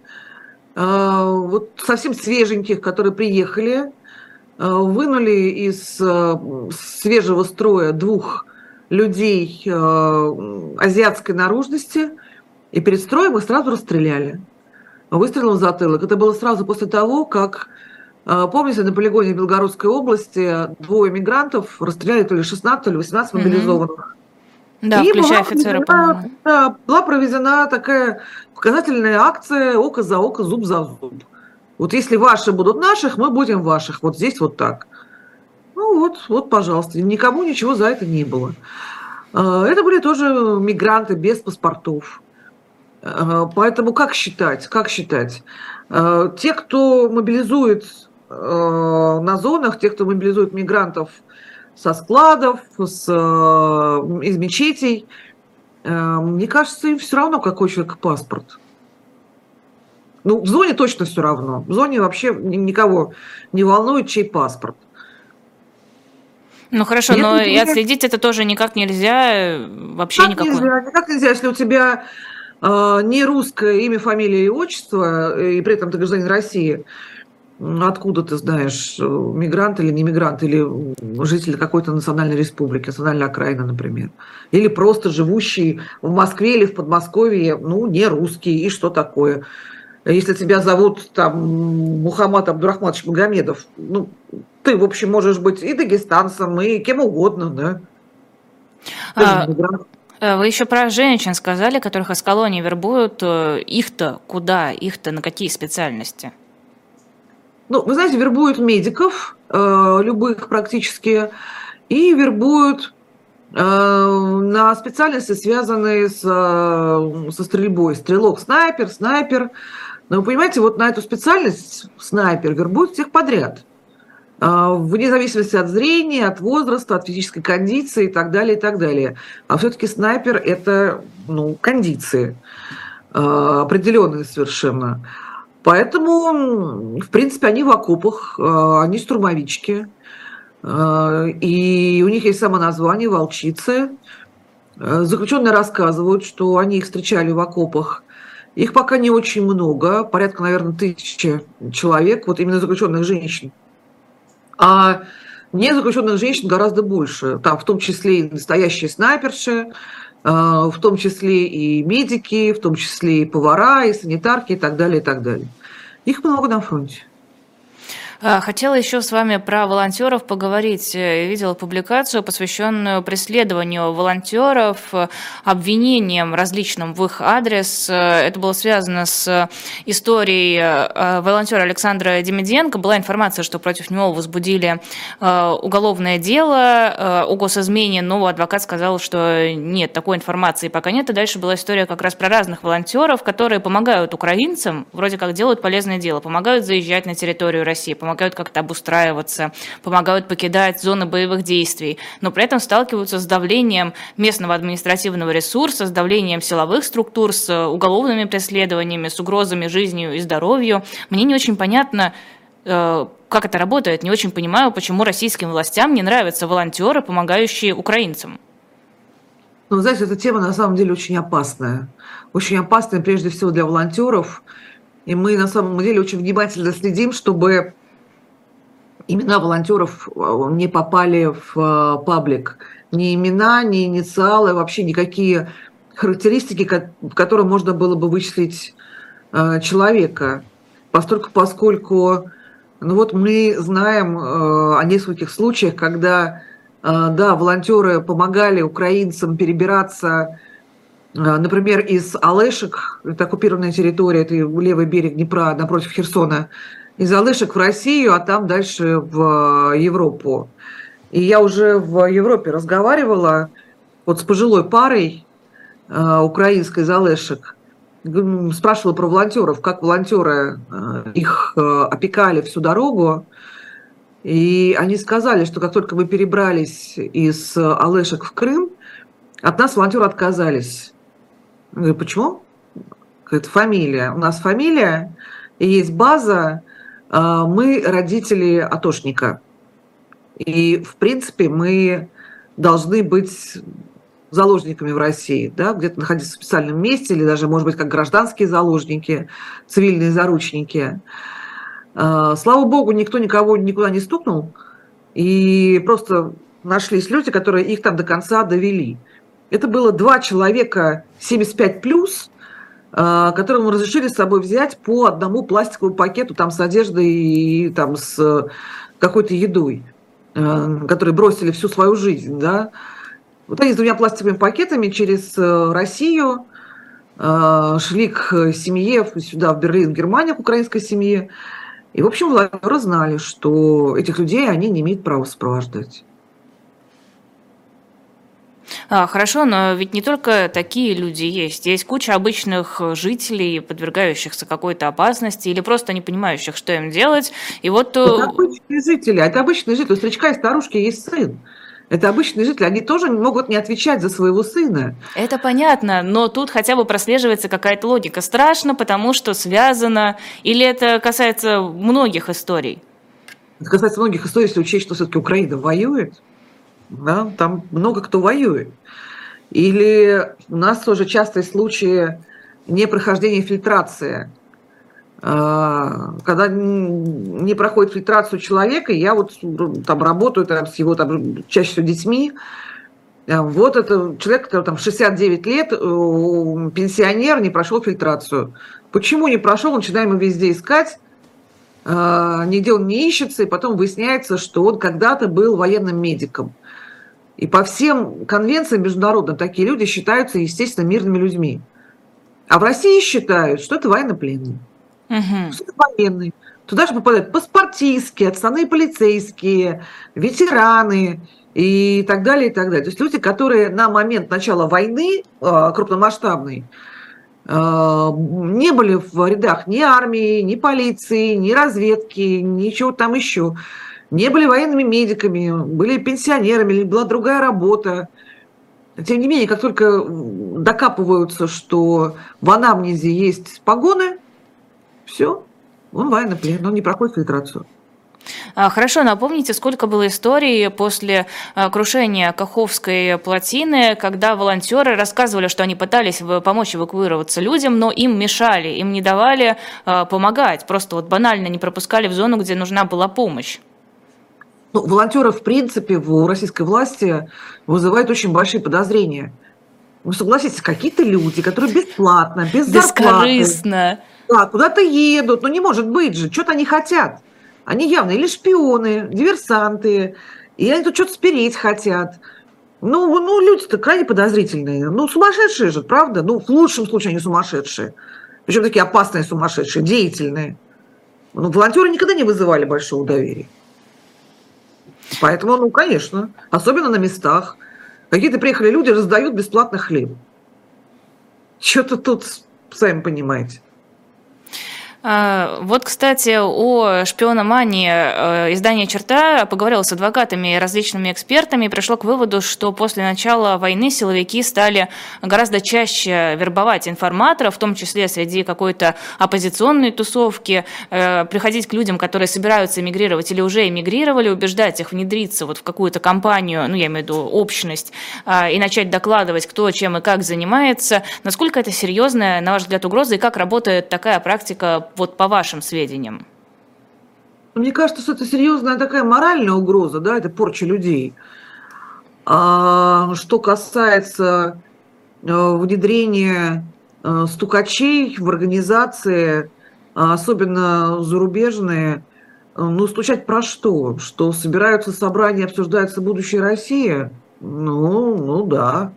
А, вот совсем свеженьких, которые приехали, а, вынули из а, свежего строя двух людей азиатской наружности, и перед строем их сразу расстреляли. Выстрелом в затылок. Это было сразу после того, как, помните, на полигоне Белгородской области двое мигрантов расстреляли то ли 16, то ли 18 мобилизованных. Mm-hmm. Да, и включая офицера, по-моему. Да, была проведена такая показательная акция «Око за око, зуб за зуб». Вот если ваши будут наших, мы будем ваших. Вот здесь вот так. Ну вот, вот, пожалуйста. Никому ничего за это не было. А, это были тоже мигранты без паспортов. А, поэтому как считать? Как считать? А, те, кто мобилизует на зонах, те, кто мобилизует мигрантов – со складов, с, э, из мечетей. Э, мне кажется, им все равно, какой человек паспорт. Ну, в зоне точно все равно. В зоне вообще никого не волнует, чей паспорт. Ну хорошо, Нет, но и отследить это тоже никак нельзя, вообще как никакой. Нельзя, никак нельзя, если у тебя э, не русское имя, фамилия и отчество, и при этом ты гражданин России, откуда ты знаешь, э, мигрант или не мигрант, или житель какой-то национальной республики, национальной окраины, например. Или просто живущий в Москве или в Подмосковье, ну, не русский, и что такое? Если тебя зовут там Мухаммад Абдурахматович Магомедов, ну, ты, в общем, можешь быть и дагестанцем, и кем угодно, да? А, э, вы еще про женщин сказали, которых из колонии вербуют. Э, их-то куда? Их-то на какие специальности? Ну, вы знаете, вербуют медиков, э, любых практически, и вербуют э, на специальности, связанные с, э, со стрельбой. Стрелок, снайпер, снайпер. Но вы понимаете, вот на эту специальность снайпер вербуют всех подряд. Вне зависимости от зрения, от возраста, от физической кондиции и так далее, и так далее. А все-таки снайпер – это ну, кондиции определенные совершенно. Поэтому, в принципе, они в окопах, э, они штурмовички, э, и у них есть само название «волчицы». Э, заключенные рассказывают, что они их встречали в окопах. Их пока не очень много, порядка, наверное, тысячи человек, вот именно заключенных женщин. А не заключенных женщин гораздо больше. Там в том числе и настоящие снайперши, в том числе и медики, в том числе и повара, и санитарки, и так далее, и так далее. Их много на фронте. А, хотела еще с вами про волонтеров поговорить. Я видела публикацию, посвященную преследованию волонтеров, обвинениям различным в их адрес. Это было связано с историей э, волонтера Александра Демиденко. Была информация, что против него возбудили э, уголовное дело э, о госизмене, но адвокат сказал, что нет, такой информации пока нет. И дальше была история как раз про разных волонтеров, которые помогают украинцам, вроде как делают полезное дело, помогают заезжать на территорию России, помогают как-то обустраиваться, помогают покидать зоны боевых действий, но при этом сталкиваются с давлением местного административного ресурса, с давлением силовых структур, с уголовными преследованиями, с угрозами жизнью и здоровью. Мне не очень понятно, э, как это работает. Не очень понимаю, почему российским властям не нравятся волонтеры, помогающие украинцам. Ну, знаете, эта тема на самом деле очень опасная. Очень опасная прежде всего для волонтеров. И мы на самом деле очень внимательно следим, чтобы имена волонтеров э, не попали в э, паблик. Ни имена, ни инициалы, вообще никакие характеристики, которые можно было бы вычислить э, человека. Поскольку, поскольку ну вот мы знаем о нескольких случаях, когда да, волонтеры помогали украинцам перебираться, например, из Алешек, это оккупированная территория, это левый берег Днепра напротив Херсона, из Алышек в Россию, а там дальше в Европу. И я уже в Европе разговаривала вот с пожилой парой э, украинской из Алышек, спрашивала про волонтеров, как волонтеры э, их э, опекали всю дорогу. И они сказали, что как только мы перебрались из Алешек в Крым, от нас волонтеры отказались. Я говорю, почему? Это фамилия. У нас фамилия, и есть база, мы родители атошника. И, в принципе, мы должны быть заложниками в России, да, где-то находиться в специальном месте, или даже, может быть, как гражданские заложники, цивильные заручники. А, слава богу, никто никого никуда не стукнул, и просто нашлись люди, которые их там до конца довели. Это было два человека 75 плюс, а, которым разрешили с собой взять по одному пластиковому пакету там с одеждой и там с какой-то едой, а, которые бросили всю свою жизнь, да. Вот они с двумя пластиковыми пакетами через э, Россию шли к семье сюда, в Берлин, в Германию, к украинской семье. И, в общем, власти знали, что этих людей они не имеют права сопровождать. А, хорошо, но ведь не только такие люди есть. Есть куча обычных жителей, подвергающихся какой-то опасности или просто не понимающих, что им делать. И вот... Э, это обычные жители. Это обычные жители. У старичка и старушки есть сын. Это обычные жители, они тоже могут не отвечать за своего сына. Это понятно, но тут хотя бы прослеживается какая-то логика. Страшно, потому что связано, или это касается многих историй? Это касается многих историй, если учесть, что все-таки Украина воюет да, там много кто воюет. Или у нас тоже частые случаи непрохождения фильтрации. А, когда не проходит фильтрацию человека, я вот там работаю там, с его там, чаще всего детьми, а, вот это человек, который там 69 лет, э, пенсионер, не прошел фильтрацию. Почему не прошел? Начинаем его везде искать, а, нигде он не ищется, и потом выясняется, что он когда-то был военным медиком. И по всем конвенциям международным такие люди считаются, естественно, мирными людьми. А в России считают, что это военнопленные. Угу. Что это военные. Туда же попадают паспортистские, отставные полицейские, ветераны и так далее, и так далее. То есть люди, которые на момент начала войны а, крупномасштабной а, не были в рядах ни армии, ни полиции, ни разведки, ничего там еще не были военными медиками, были пенсионерами, была другая работа. Тем не менее, как только докапываются, что в анамнезе есть погоны, все, он военнопленный, он не проходит фильтрацию. А, хорошо, напомните, сколько было историй после а, крушения Каховской плотины, когда волонтеры рассказывали, что они пытались помочь эвакуироваться людям, но им мешали, им не давали а, помогать, просто вот банально не пропускали в зону, где нужна была помощь. Ну, волонтеры, в принципе, у российской власти вызывают очень большие подозрения. Вы согласитесь, какие-то люди, которые бесплатно, без зарплаты. Бескорыстно. Да, куда-то едут. Ну, не может быть же. Что-то они хотят. Они явно или шпионы, диверсанты, и они тут что-то спереть хотят. Ну, ну люди-то крайне подозрительные. Ну, сумасшедшие же, правда? Ну, в лучшем случае они сумасшедшие. Причем такие опасные сумасшедшие, деятельные. Ну, волонтеры никогда не вызывали большого доверия. Поэтому, ну, конечно, особенно на местах. Какие-то приехали люди, раздают бесплатно хлеб. Что-то тут, сами понимаете. А, вот, кстати, о шпиономании э, издание «Черта» поговорило с адвокатами и различными экспертами и пришло к выводу, что после начала войны силовики стали гораздо чаще вербовать информаторов, в том числе среди какой-то оппозиционной тусовки, э, приходить к людям, которые собираются эмигрировать или уже эмигрировали, убеждать их внедриться вот в какую-то компанию, ну, я имею в виду общность, а, и начать докладывать, кто чем и как занимается. Насколько это серьезная, на ваш взгляд, угроза и как работает такая практика вот по вашим сведениям? Мне кажется, что это серьезная такая моральная угроза, да, это порча людей. А, что касается э, внедрения э, стукачей в организации, а, особенно зарубежные, э, ну, стучать про что? Что собираются собрания, обсуждается будущее России? Ну, ну да.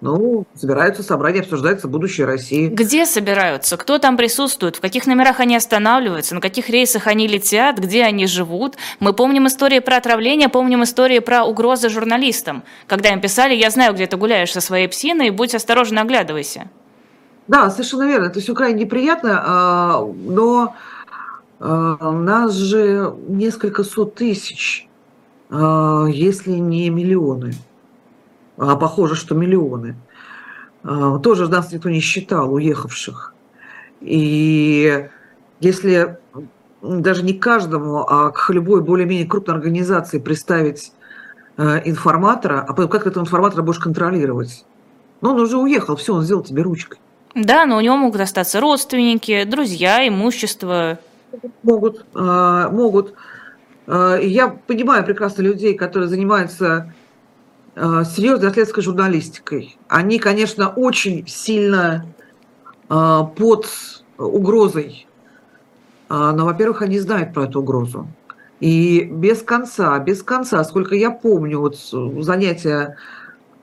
Ну, собираются собрания, обсуждается будущее России. Где собираются? Кто там присутствует? В каких номерах они останавливаются? На каких рейсах они летят? Где они живут? Мы помним истории про отравление, помним истории про угрозы журналистам. Когда им писали, я знаю, где ты гуляешь со своей псиной, будь осторожен, оглядывайся. Да, совершенно верно. Это все крайне неприятно, а, но а, у нас же несколько сот тысяч, а, если не миллионы а похоже, что миллионы. А, тоже нас никто не считал уехавших. И если даже не каждому, а к любой более-менее крупной организации представить э, информатора, а потом как этого информатора будешь контролировать? Ну, он уже уехал, все, он сделал тебе ручкой. Да, но у него могут остаться родственники, друзья, имущество. Могут, а, могут. А, я понимаю прекрасно людей, которые занимаются серьезной расследовательской журналистикой. Они, конечно, очень сильно э, под угрозой, э, но, во-первых, они знают про эту угрозу. И без конца, без конца, сколько я помню, вот занятия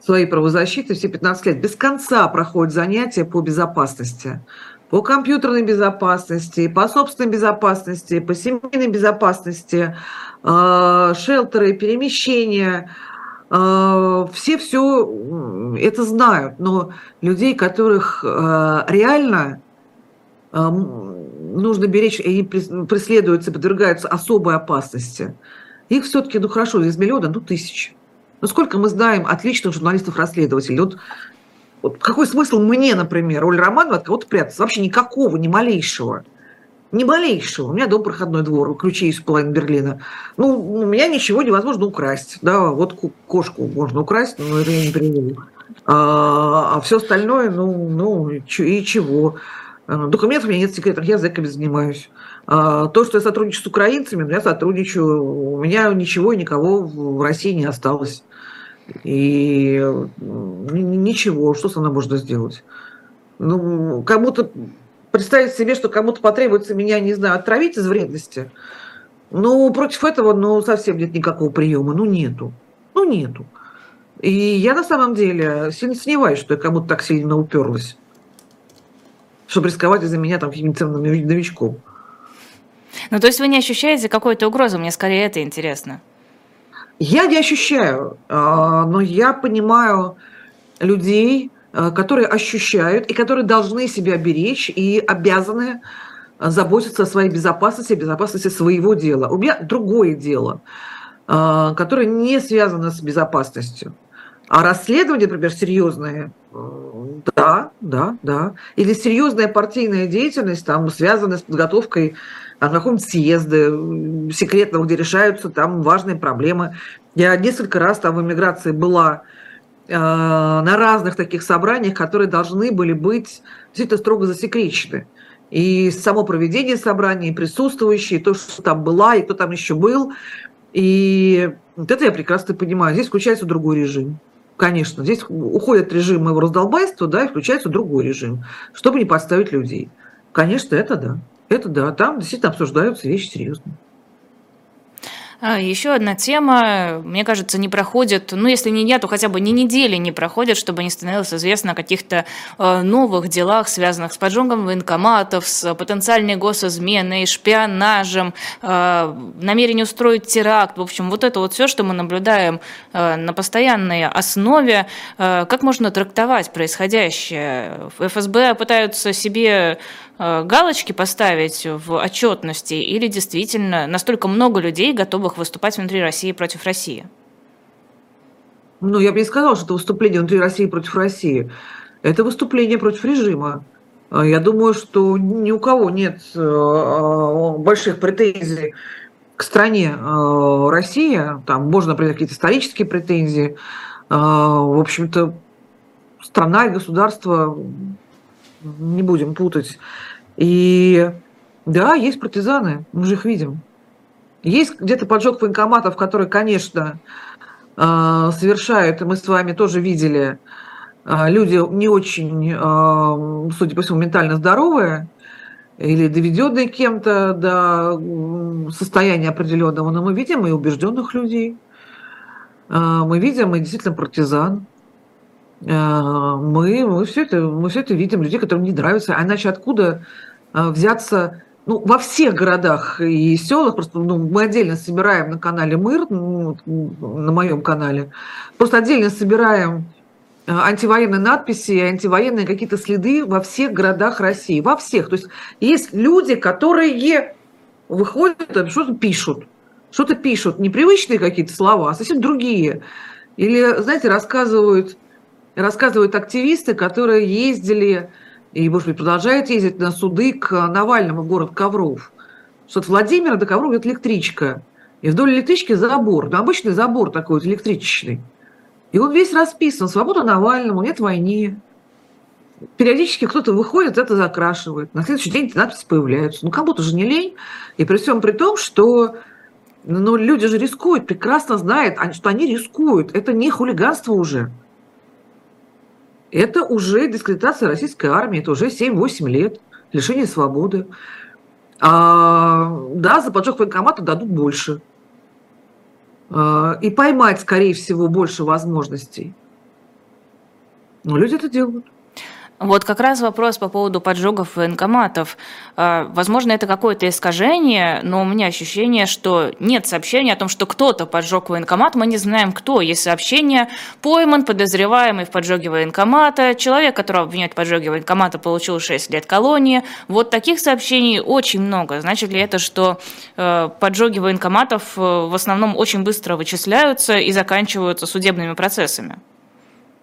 своей правозащиты, все 15 лет, без конца проходят занятия по безопасности. По компьютерной безопасности, по собственной безопасности, по семейной безопасности, шелтеры, перемещения – все все это знают, но людей, которых а, реально а, нужно беречь, они преследуются, подвергаются особой опасности, их все-таки, ну хорошо, из миллиона, ну тысячи. Ну сколько мы знаем отличных журналистов-расследователей? Вот, вот какой смысл мне, например, Оля Романова от кого-то прятаться? Вообще никакого, ни малейшего. Ни малейшего. У меня дом проходной двор, ключи из половины Берлина. Ну, у меня ничего невозможно украсть. Да, вот кошку можно украсть, но это я не приведу. А, а все остальное, ну, ну и чего? А, документов у меня нет секретных, я зэками занимаюсь. А, то, что я сотрудничаю с украинцами, я сотрудничаю. У меня ничего и никого в России не осталось. И ничего, что со мной можно сделать? Ну, кому-то представить себе, что кому-то потребуется меня, не знаю, отравить из вредности, ну, против этого, ну, совсем нет никакого приема, ну, нету, ну, нету. И я на самом деле сильно сомневаюсь, что я кому-то так сильно уперлась, чтобы рисковать из-за меня там каким-то новичком. Ну, то есть вы не ощущаете какой-то угрозы? Мне скорее это интересно. Я не ощущаю, а, но я понимаю людей, которые ощущают и которые должны себя беречь и обязаны э, заботиться о своей безопасности, о безопасности своего дела. У меня другое дело, э, которое не связано с безопасностью. А расследование, например, серьезное, да, да, да. Или серьезная партийная деятельность, там, связанная с подготовкой какого-нибудь съезда секретного, где решаются там важные проблемы. Я несколько раз там в эмиграции была Э, на разных таких собраниях, которые должны были быть действительно строго засекречены. И само проведение собрания, и присутствующие, и то, что там была, и кто там еще был. И вот это я прекрасно понимаю. Здесь включается другой режим. Конечно, здесь уходит режим моего раздолбайства, да, и включается другой режим, чтобы не подставить людей. Конечно, это да. Это да. Там действительно обсуждаются вещи серьезные. А, Еще одна тема, мне кажется, не проходит, ну, если не дня, то хотя бы ни недели не проходит, чтобы не становилось известно о каких-то э, новых делах, связанных с поджогом военкоматов, с потенциальной госизменой, шпионажем, э, намерением устроить теракт. В общем, вот это вот все, что мы наблюдаем э, на постоянной основе. Как можно трактовать происходящее? ФСБ пытаются себе галочки поставить в отчетности или действительно настолько много людей готовы готовых выступать внутри России против России? Ну, я бы не сказала, что это выступление внутри России против России. Это выступление против режима. А, я думаю, что ни у кого нет э, больших претензий к стране э, Россия. Там можно принять какие-то исторические претензии. В общем-то, страна и государство не будем путать. И да, есть партизаны, мы же их видим. Есть где-то поджог военкоматов, которые, конечно, а, совершают, мы с вами тоже видели, а, люди не очень, а, судя по всему, ментально здоровые или доведенные кем-то до состояния определенного, но мы видим и убежденных людей, мы видим и действительно партизан, мы, мы, все это, мы все это видим, людей, которым не нравится, а иначе откуда взяться ну, во всех городах и селах, просто ну, мы отдельно собираем на канале МЫР, ну, на моем канале, просто отдельно собираем э, антивоенные надписи, антивоенные какие-то следы во всех городах России, во всех. То есть есть люди, которые выходят, что-то пишут, что-то пишут, непривычные какие-то слова, а совсем другие. Или, знаете, рассказывают, рассказывают активисты, которые ездили и, может быть, продолжает ездить на суды к Навальному в город Ковров. Что от Владимира до Коврова идет электричка. И вдоль электрички забор. Ну, обычный забор такой вот электричечный. И он весь расписан. Свобода Навальному, нет войны. Периодически кто-то выходит, это закрашивает. На следующий день эти надписи появляются. Ну, кому-то же не лень. И при всем при том, что ну, люди же рискуют, прекрасно знают, что они рискуют. Это не хулиганство уже это уже дискредитация российской армии, это уже 7-8 лет лишения свободы. А, да, за поджог военкомата дадут больше. А, и поймать, скорее всего, больше возможностей. Но люди это делают. Вот как раз вопрос по поводу поджогов военкоматов. А, возможно, это какое-то искажение, но у меня ощущение, что нет сообщения о том, что кто-то поджег военкомат, мы не знаем кто. Есть сообщение, пойман, подозреваемый в поджоге военкомата, человек, которого обвиняют в поджоге военкомата, получил 6 лет колонии. Вот таких сообщений очень много. Значит ли это, что э, поджоги военкоматов э, в основном очень быстро вычисляются и заканчиваются судебными процессами?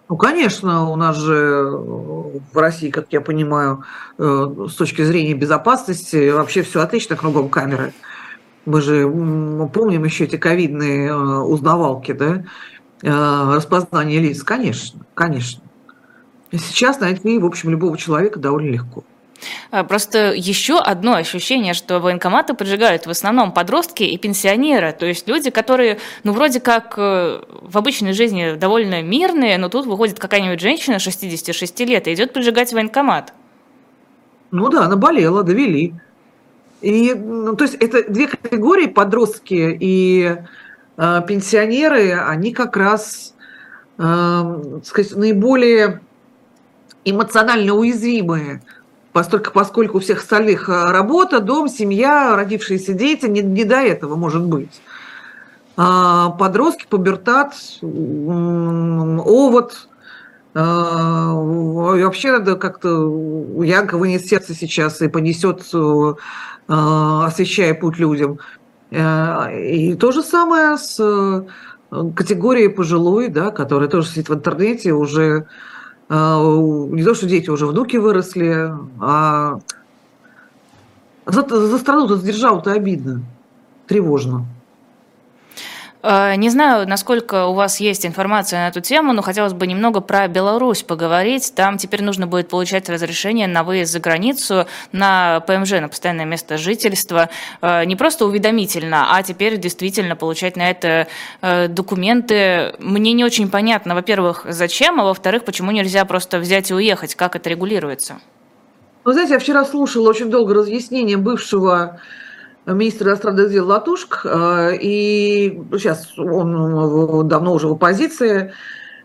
Ну, конечно, у нас же э, в России, как я понимаю, э, с точки зрения безопасности вообще все отлично, кругом камеры. Мы же помним еще эти ковидные э, узнавалки, да, распознание лиц. Конечно, конечно. Сейчас найти, в общем, любого человека довольно легко. А, просто еще одно ощущение, что военкоматы поджигают в основном подростки и пенсионеры, то есть люди, которые, ну, вроде как э, в обычной жизни довольно мирные, но тут выходит какая-нибудь женщина 66 лет и идет поджигать военкомат. Ну да, она болела, довели. И, ну, то есть это две категории, подростки и э, пенсионеры, они как раз, э, сказать, наиболее эмоционально уязвимые поскольку, поскольку у всех остальных э, работа, дом, семья, родившиеся дети, не, не до этого может быть. А подростки, пубертат, овод, а, вообще надо как-то Янка вынес сердце сейчас и понесет, а, освещая путь людям. А, и то же самое с категорией пожилой, да, которая тоже сидит в интернете уже не то, что дети уже внуки выросли, а за, за страну-то задержал-то обидно, тревожно. А, не знаю, насколько у вас есть информация на эту тему, но хотелось бы немного про Беларусь поговорить. Там теперь нужно будет получать разрешение на выезд за границу на ПМЖ, на постоянное место жительства. А, не просто уведомительно, а теперь действительно получать на это э, документы. Мне не очень понятно, во-первых, зачем, а во-вторых, почему нельзя просто взять и уехать, как это регулируется? Вы знаете, я вчера слушала очень долго разъяснение бывшего министр иностранных дел Латушк, и сейчас он давно уже в оппозиции,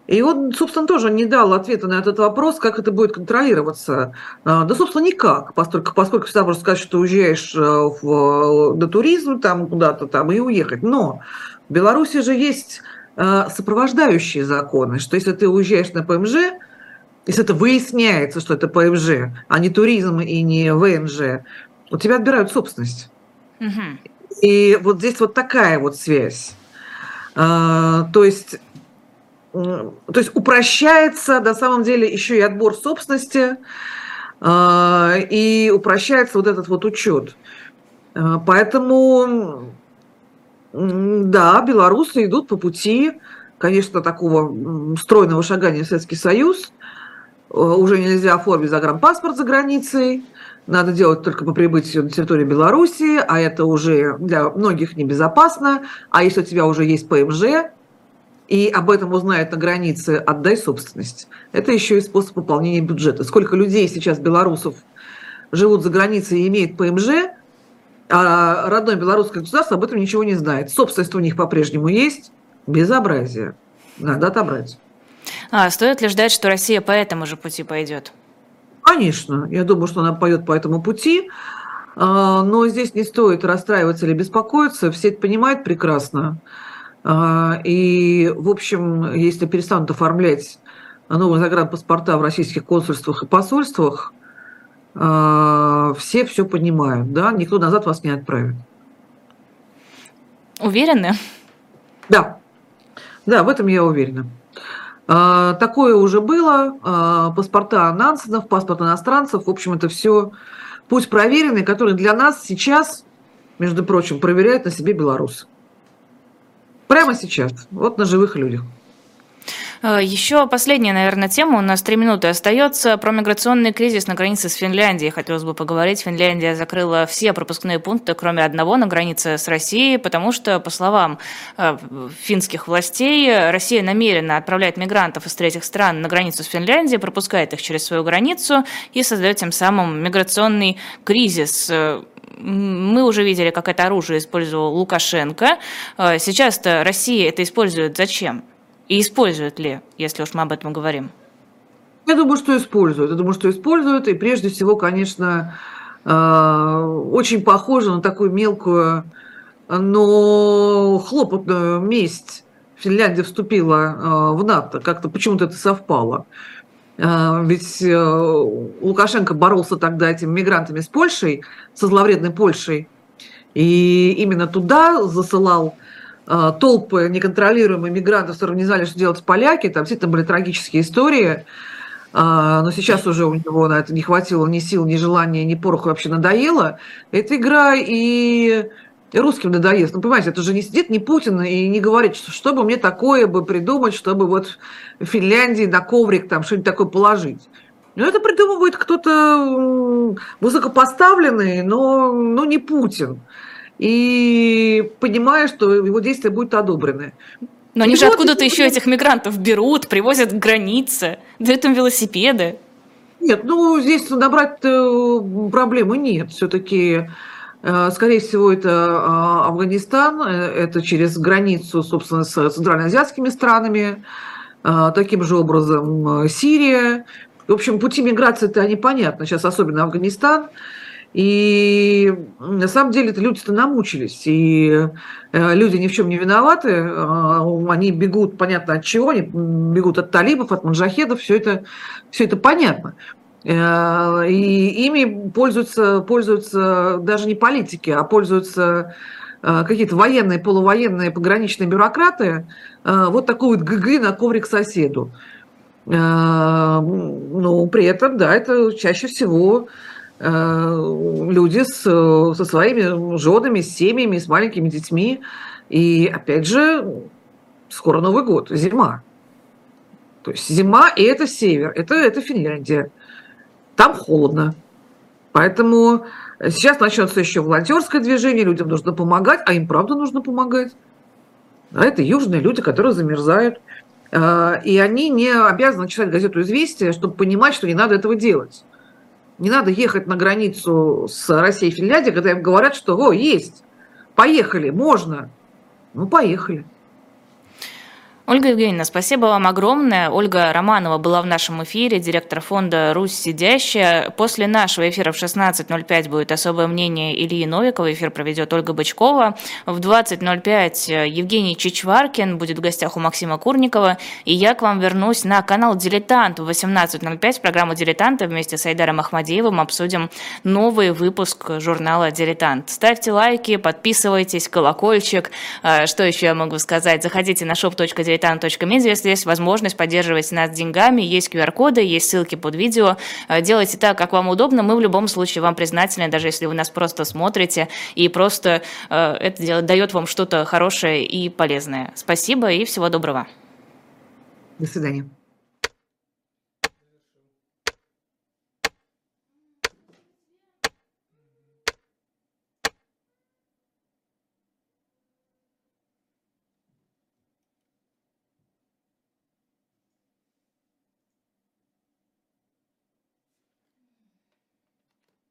и он, собственно, тоже не дал ответа на этот вопрос, как это будет контролироваться. Да, собственно, никак, поскольку, поскольку всегда можно сказать, что уезжаешь в, на туризм там куда-то там и уехать. Но в Беларуси же есть сопровождающие законы, что если ты уезжаешь на ПМЖ, если это выясняется, что это ПМЖ, а не туризм и не ВНЖ, у тебя отбирают собственность. Угу. И вот здесь вот такая вот связь. А, то есть то есть упрощается на самом деле еще и отбор собственности, а, и упрощается вот этот вот учет. А, поэтому, да, белорусы идут по пути, конечно, такого стройного шагания в Советский Союз. А, уже нельзя оформить загранпаспорт за границей, надо делать только по прибытию на территорию Беларуси, а это уже для многих небезопасно. А если у тебя уже есть ПМЖ, и об этом узнают на границе, отдай собственность. Это еще и способ пополнения бюджета. Сколько людей сейчас, белорусов, живут за границей и имеют ПМЖ, а родное белорусское государство об этом ничего не знает. Собственность у них по-прежнему есть. Безобразие. Надо отобрать. А стоит ли ждать, что Россия по этому же пути пойдет? Конечно. Я думаю, что она пойдет по этому пути. А, но здесь не стоит расстраиваться или беспокоиться. Все это понимают прекрасно. А, и, в общем, если перестанут оформлять новые загранпаспорта в российских консульствах и посольствах, а, все все понимают, да, никто назад вас не отправит. Уверены? Да, да, в этом я уверена. А, такое уже было, паспорта Нансенов, паспорт иностранцев, в общем, это все путь проверенный, который для нас сейчас, между прочим, проверяет на себе белорусы. Прямо сейчас, вот на живых людях. Э, Еще последняя, наверное, тема. У нас три минуты остается. Про миграционный кризис на границе с Финляндией хотелось бы поговорить. Финляндия закрыла все пропускные пункты, кроме одного, на границе с Россией, потому что, по словам э, финских властей, Россия намеренно отправляет мигрантов из третьих стран на границу с Финляндией, пропускает их через свою границу и создает тем самым миграционный кризис мы уже видели, как это оружие использовал Лукашенко. Э, сейчас-то Россия это использует зачем? И использует ли, если уж мы об этом говорим? Я думаю, что используют. Я думаю, что используют. И прежде всего, конечно, э, очень похоже на такую мелкую, но хлопотную месть. Финляндия вступила э, в НАТО. Как-то почему-то это совпало. А, ведь э, Лукашенко боролся тогда этими мигрантами с Польшей, со зловредной Польшей, и именно туда засылал э, толпы неконтролируемых мигрантов, которые не знали, что делать поляки. Там действительно были трагические истории. А, но сейчас уже у него на это не хватило ни сил, ни желания, ни пороху вообще надоело. Эта игра и русским надоест. Ну, понимаете, это же не сидит не Путин и не говорит, что, что бы мне такое бы придумать, чтобы вот в Финляндии на коврик там что-нибудь такое положить. Ну, это придумывает кто-то высокопоставленный, но, но не Путин. И понимая, что его действия будут одобрены. Но они и же вот откуда-то еще этих мигрантов берут, привозят к границе, дают им велосипеды. Нет, ну здесь набрать проблемы нет. Все-таки Э, скорее всего, это а, Афганистан, э, это через границу, собственно, с центральноазиатскими странами, э, таким же образом Сирия. В общем, пути миграции-то они понятны, сейчас особенно Афганистан. И на самом деле это люди-то намучились, и люди ни в чем не виноваты, они бегут, понятно от чего, они бегут от талибов, от маджахедов, все это, все это понятно. Э, и ими пользуются, пользуются даже не политики, а пользуются э, какие-то военные, полувоенные, пограничные бюрократы. Э, вот такой вот ГГ на коврик соседу. Ну, при этом, да, это чаще всего люди с, со своими женами, с семьями, с маленькими детьми. И, опять же, скоро Новый год, зима. То есть зима, и это север, это, это Финляндия там холодно. Поэтому сейчас начнется еще волонтерское движение, людям нужно помогать, а им правда нужно помогать. А это южные люди, которые замерзают. А, и они не обязаны читать газету «Известия», чтобы понимать, что не надо этого делать. Не надо ехать на границу с Россией и Финляндией, когда им говорят, что «О, есть, поехали, можно». Ну, поехали. Ольга Евгеньевна, спасибо вам огромное. Ольга Романова была в нашем эфире, директор фонда «Русь сидящая». После нашего эфира в 16.05 будет особое мнение Ильи Новикова. Эфир проведет Ольга Бычкова. В 20.05 Евгений Чичваркин будет в гостях у Максима Курникова. И я к вам вернусь на канал «Дилетант» в 18.05. Программу «Дилетанта» вместе с Айдаром Ахмадеевым обсудим новый выпуск журнала «Дилетант». Ставьте лайки, подписывайтесь, колокольчик. А, что еще я могу сказать? Заходите на shop.diletant diletant.media, если есть возможность поддерживать нас деньгами, есть QR-коды, есть ссылки под видео. Э, делайте так, как вам удобно. Мы в любом случае вам признательны, даже если вы нас просто смотрите, и просто э, это дает вам что-то хорошее и полезное. Спасибо и всего доброго. До свидания.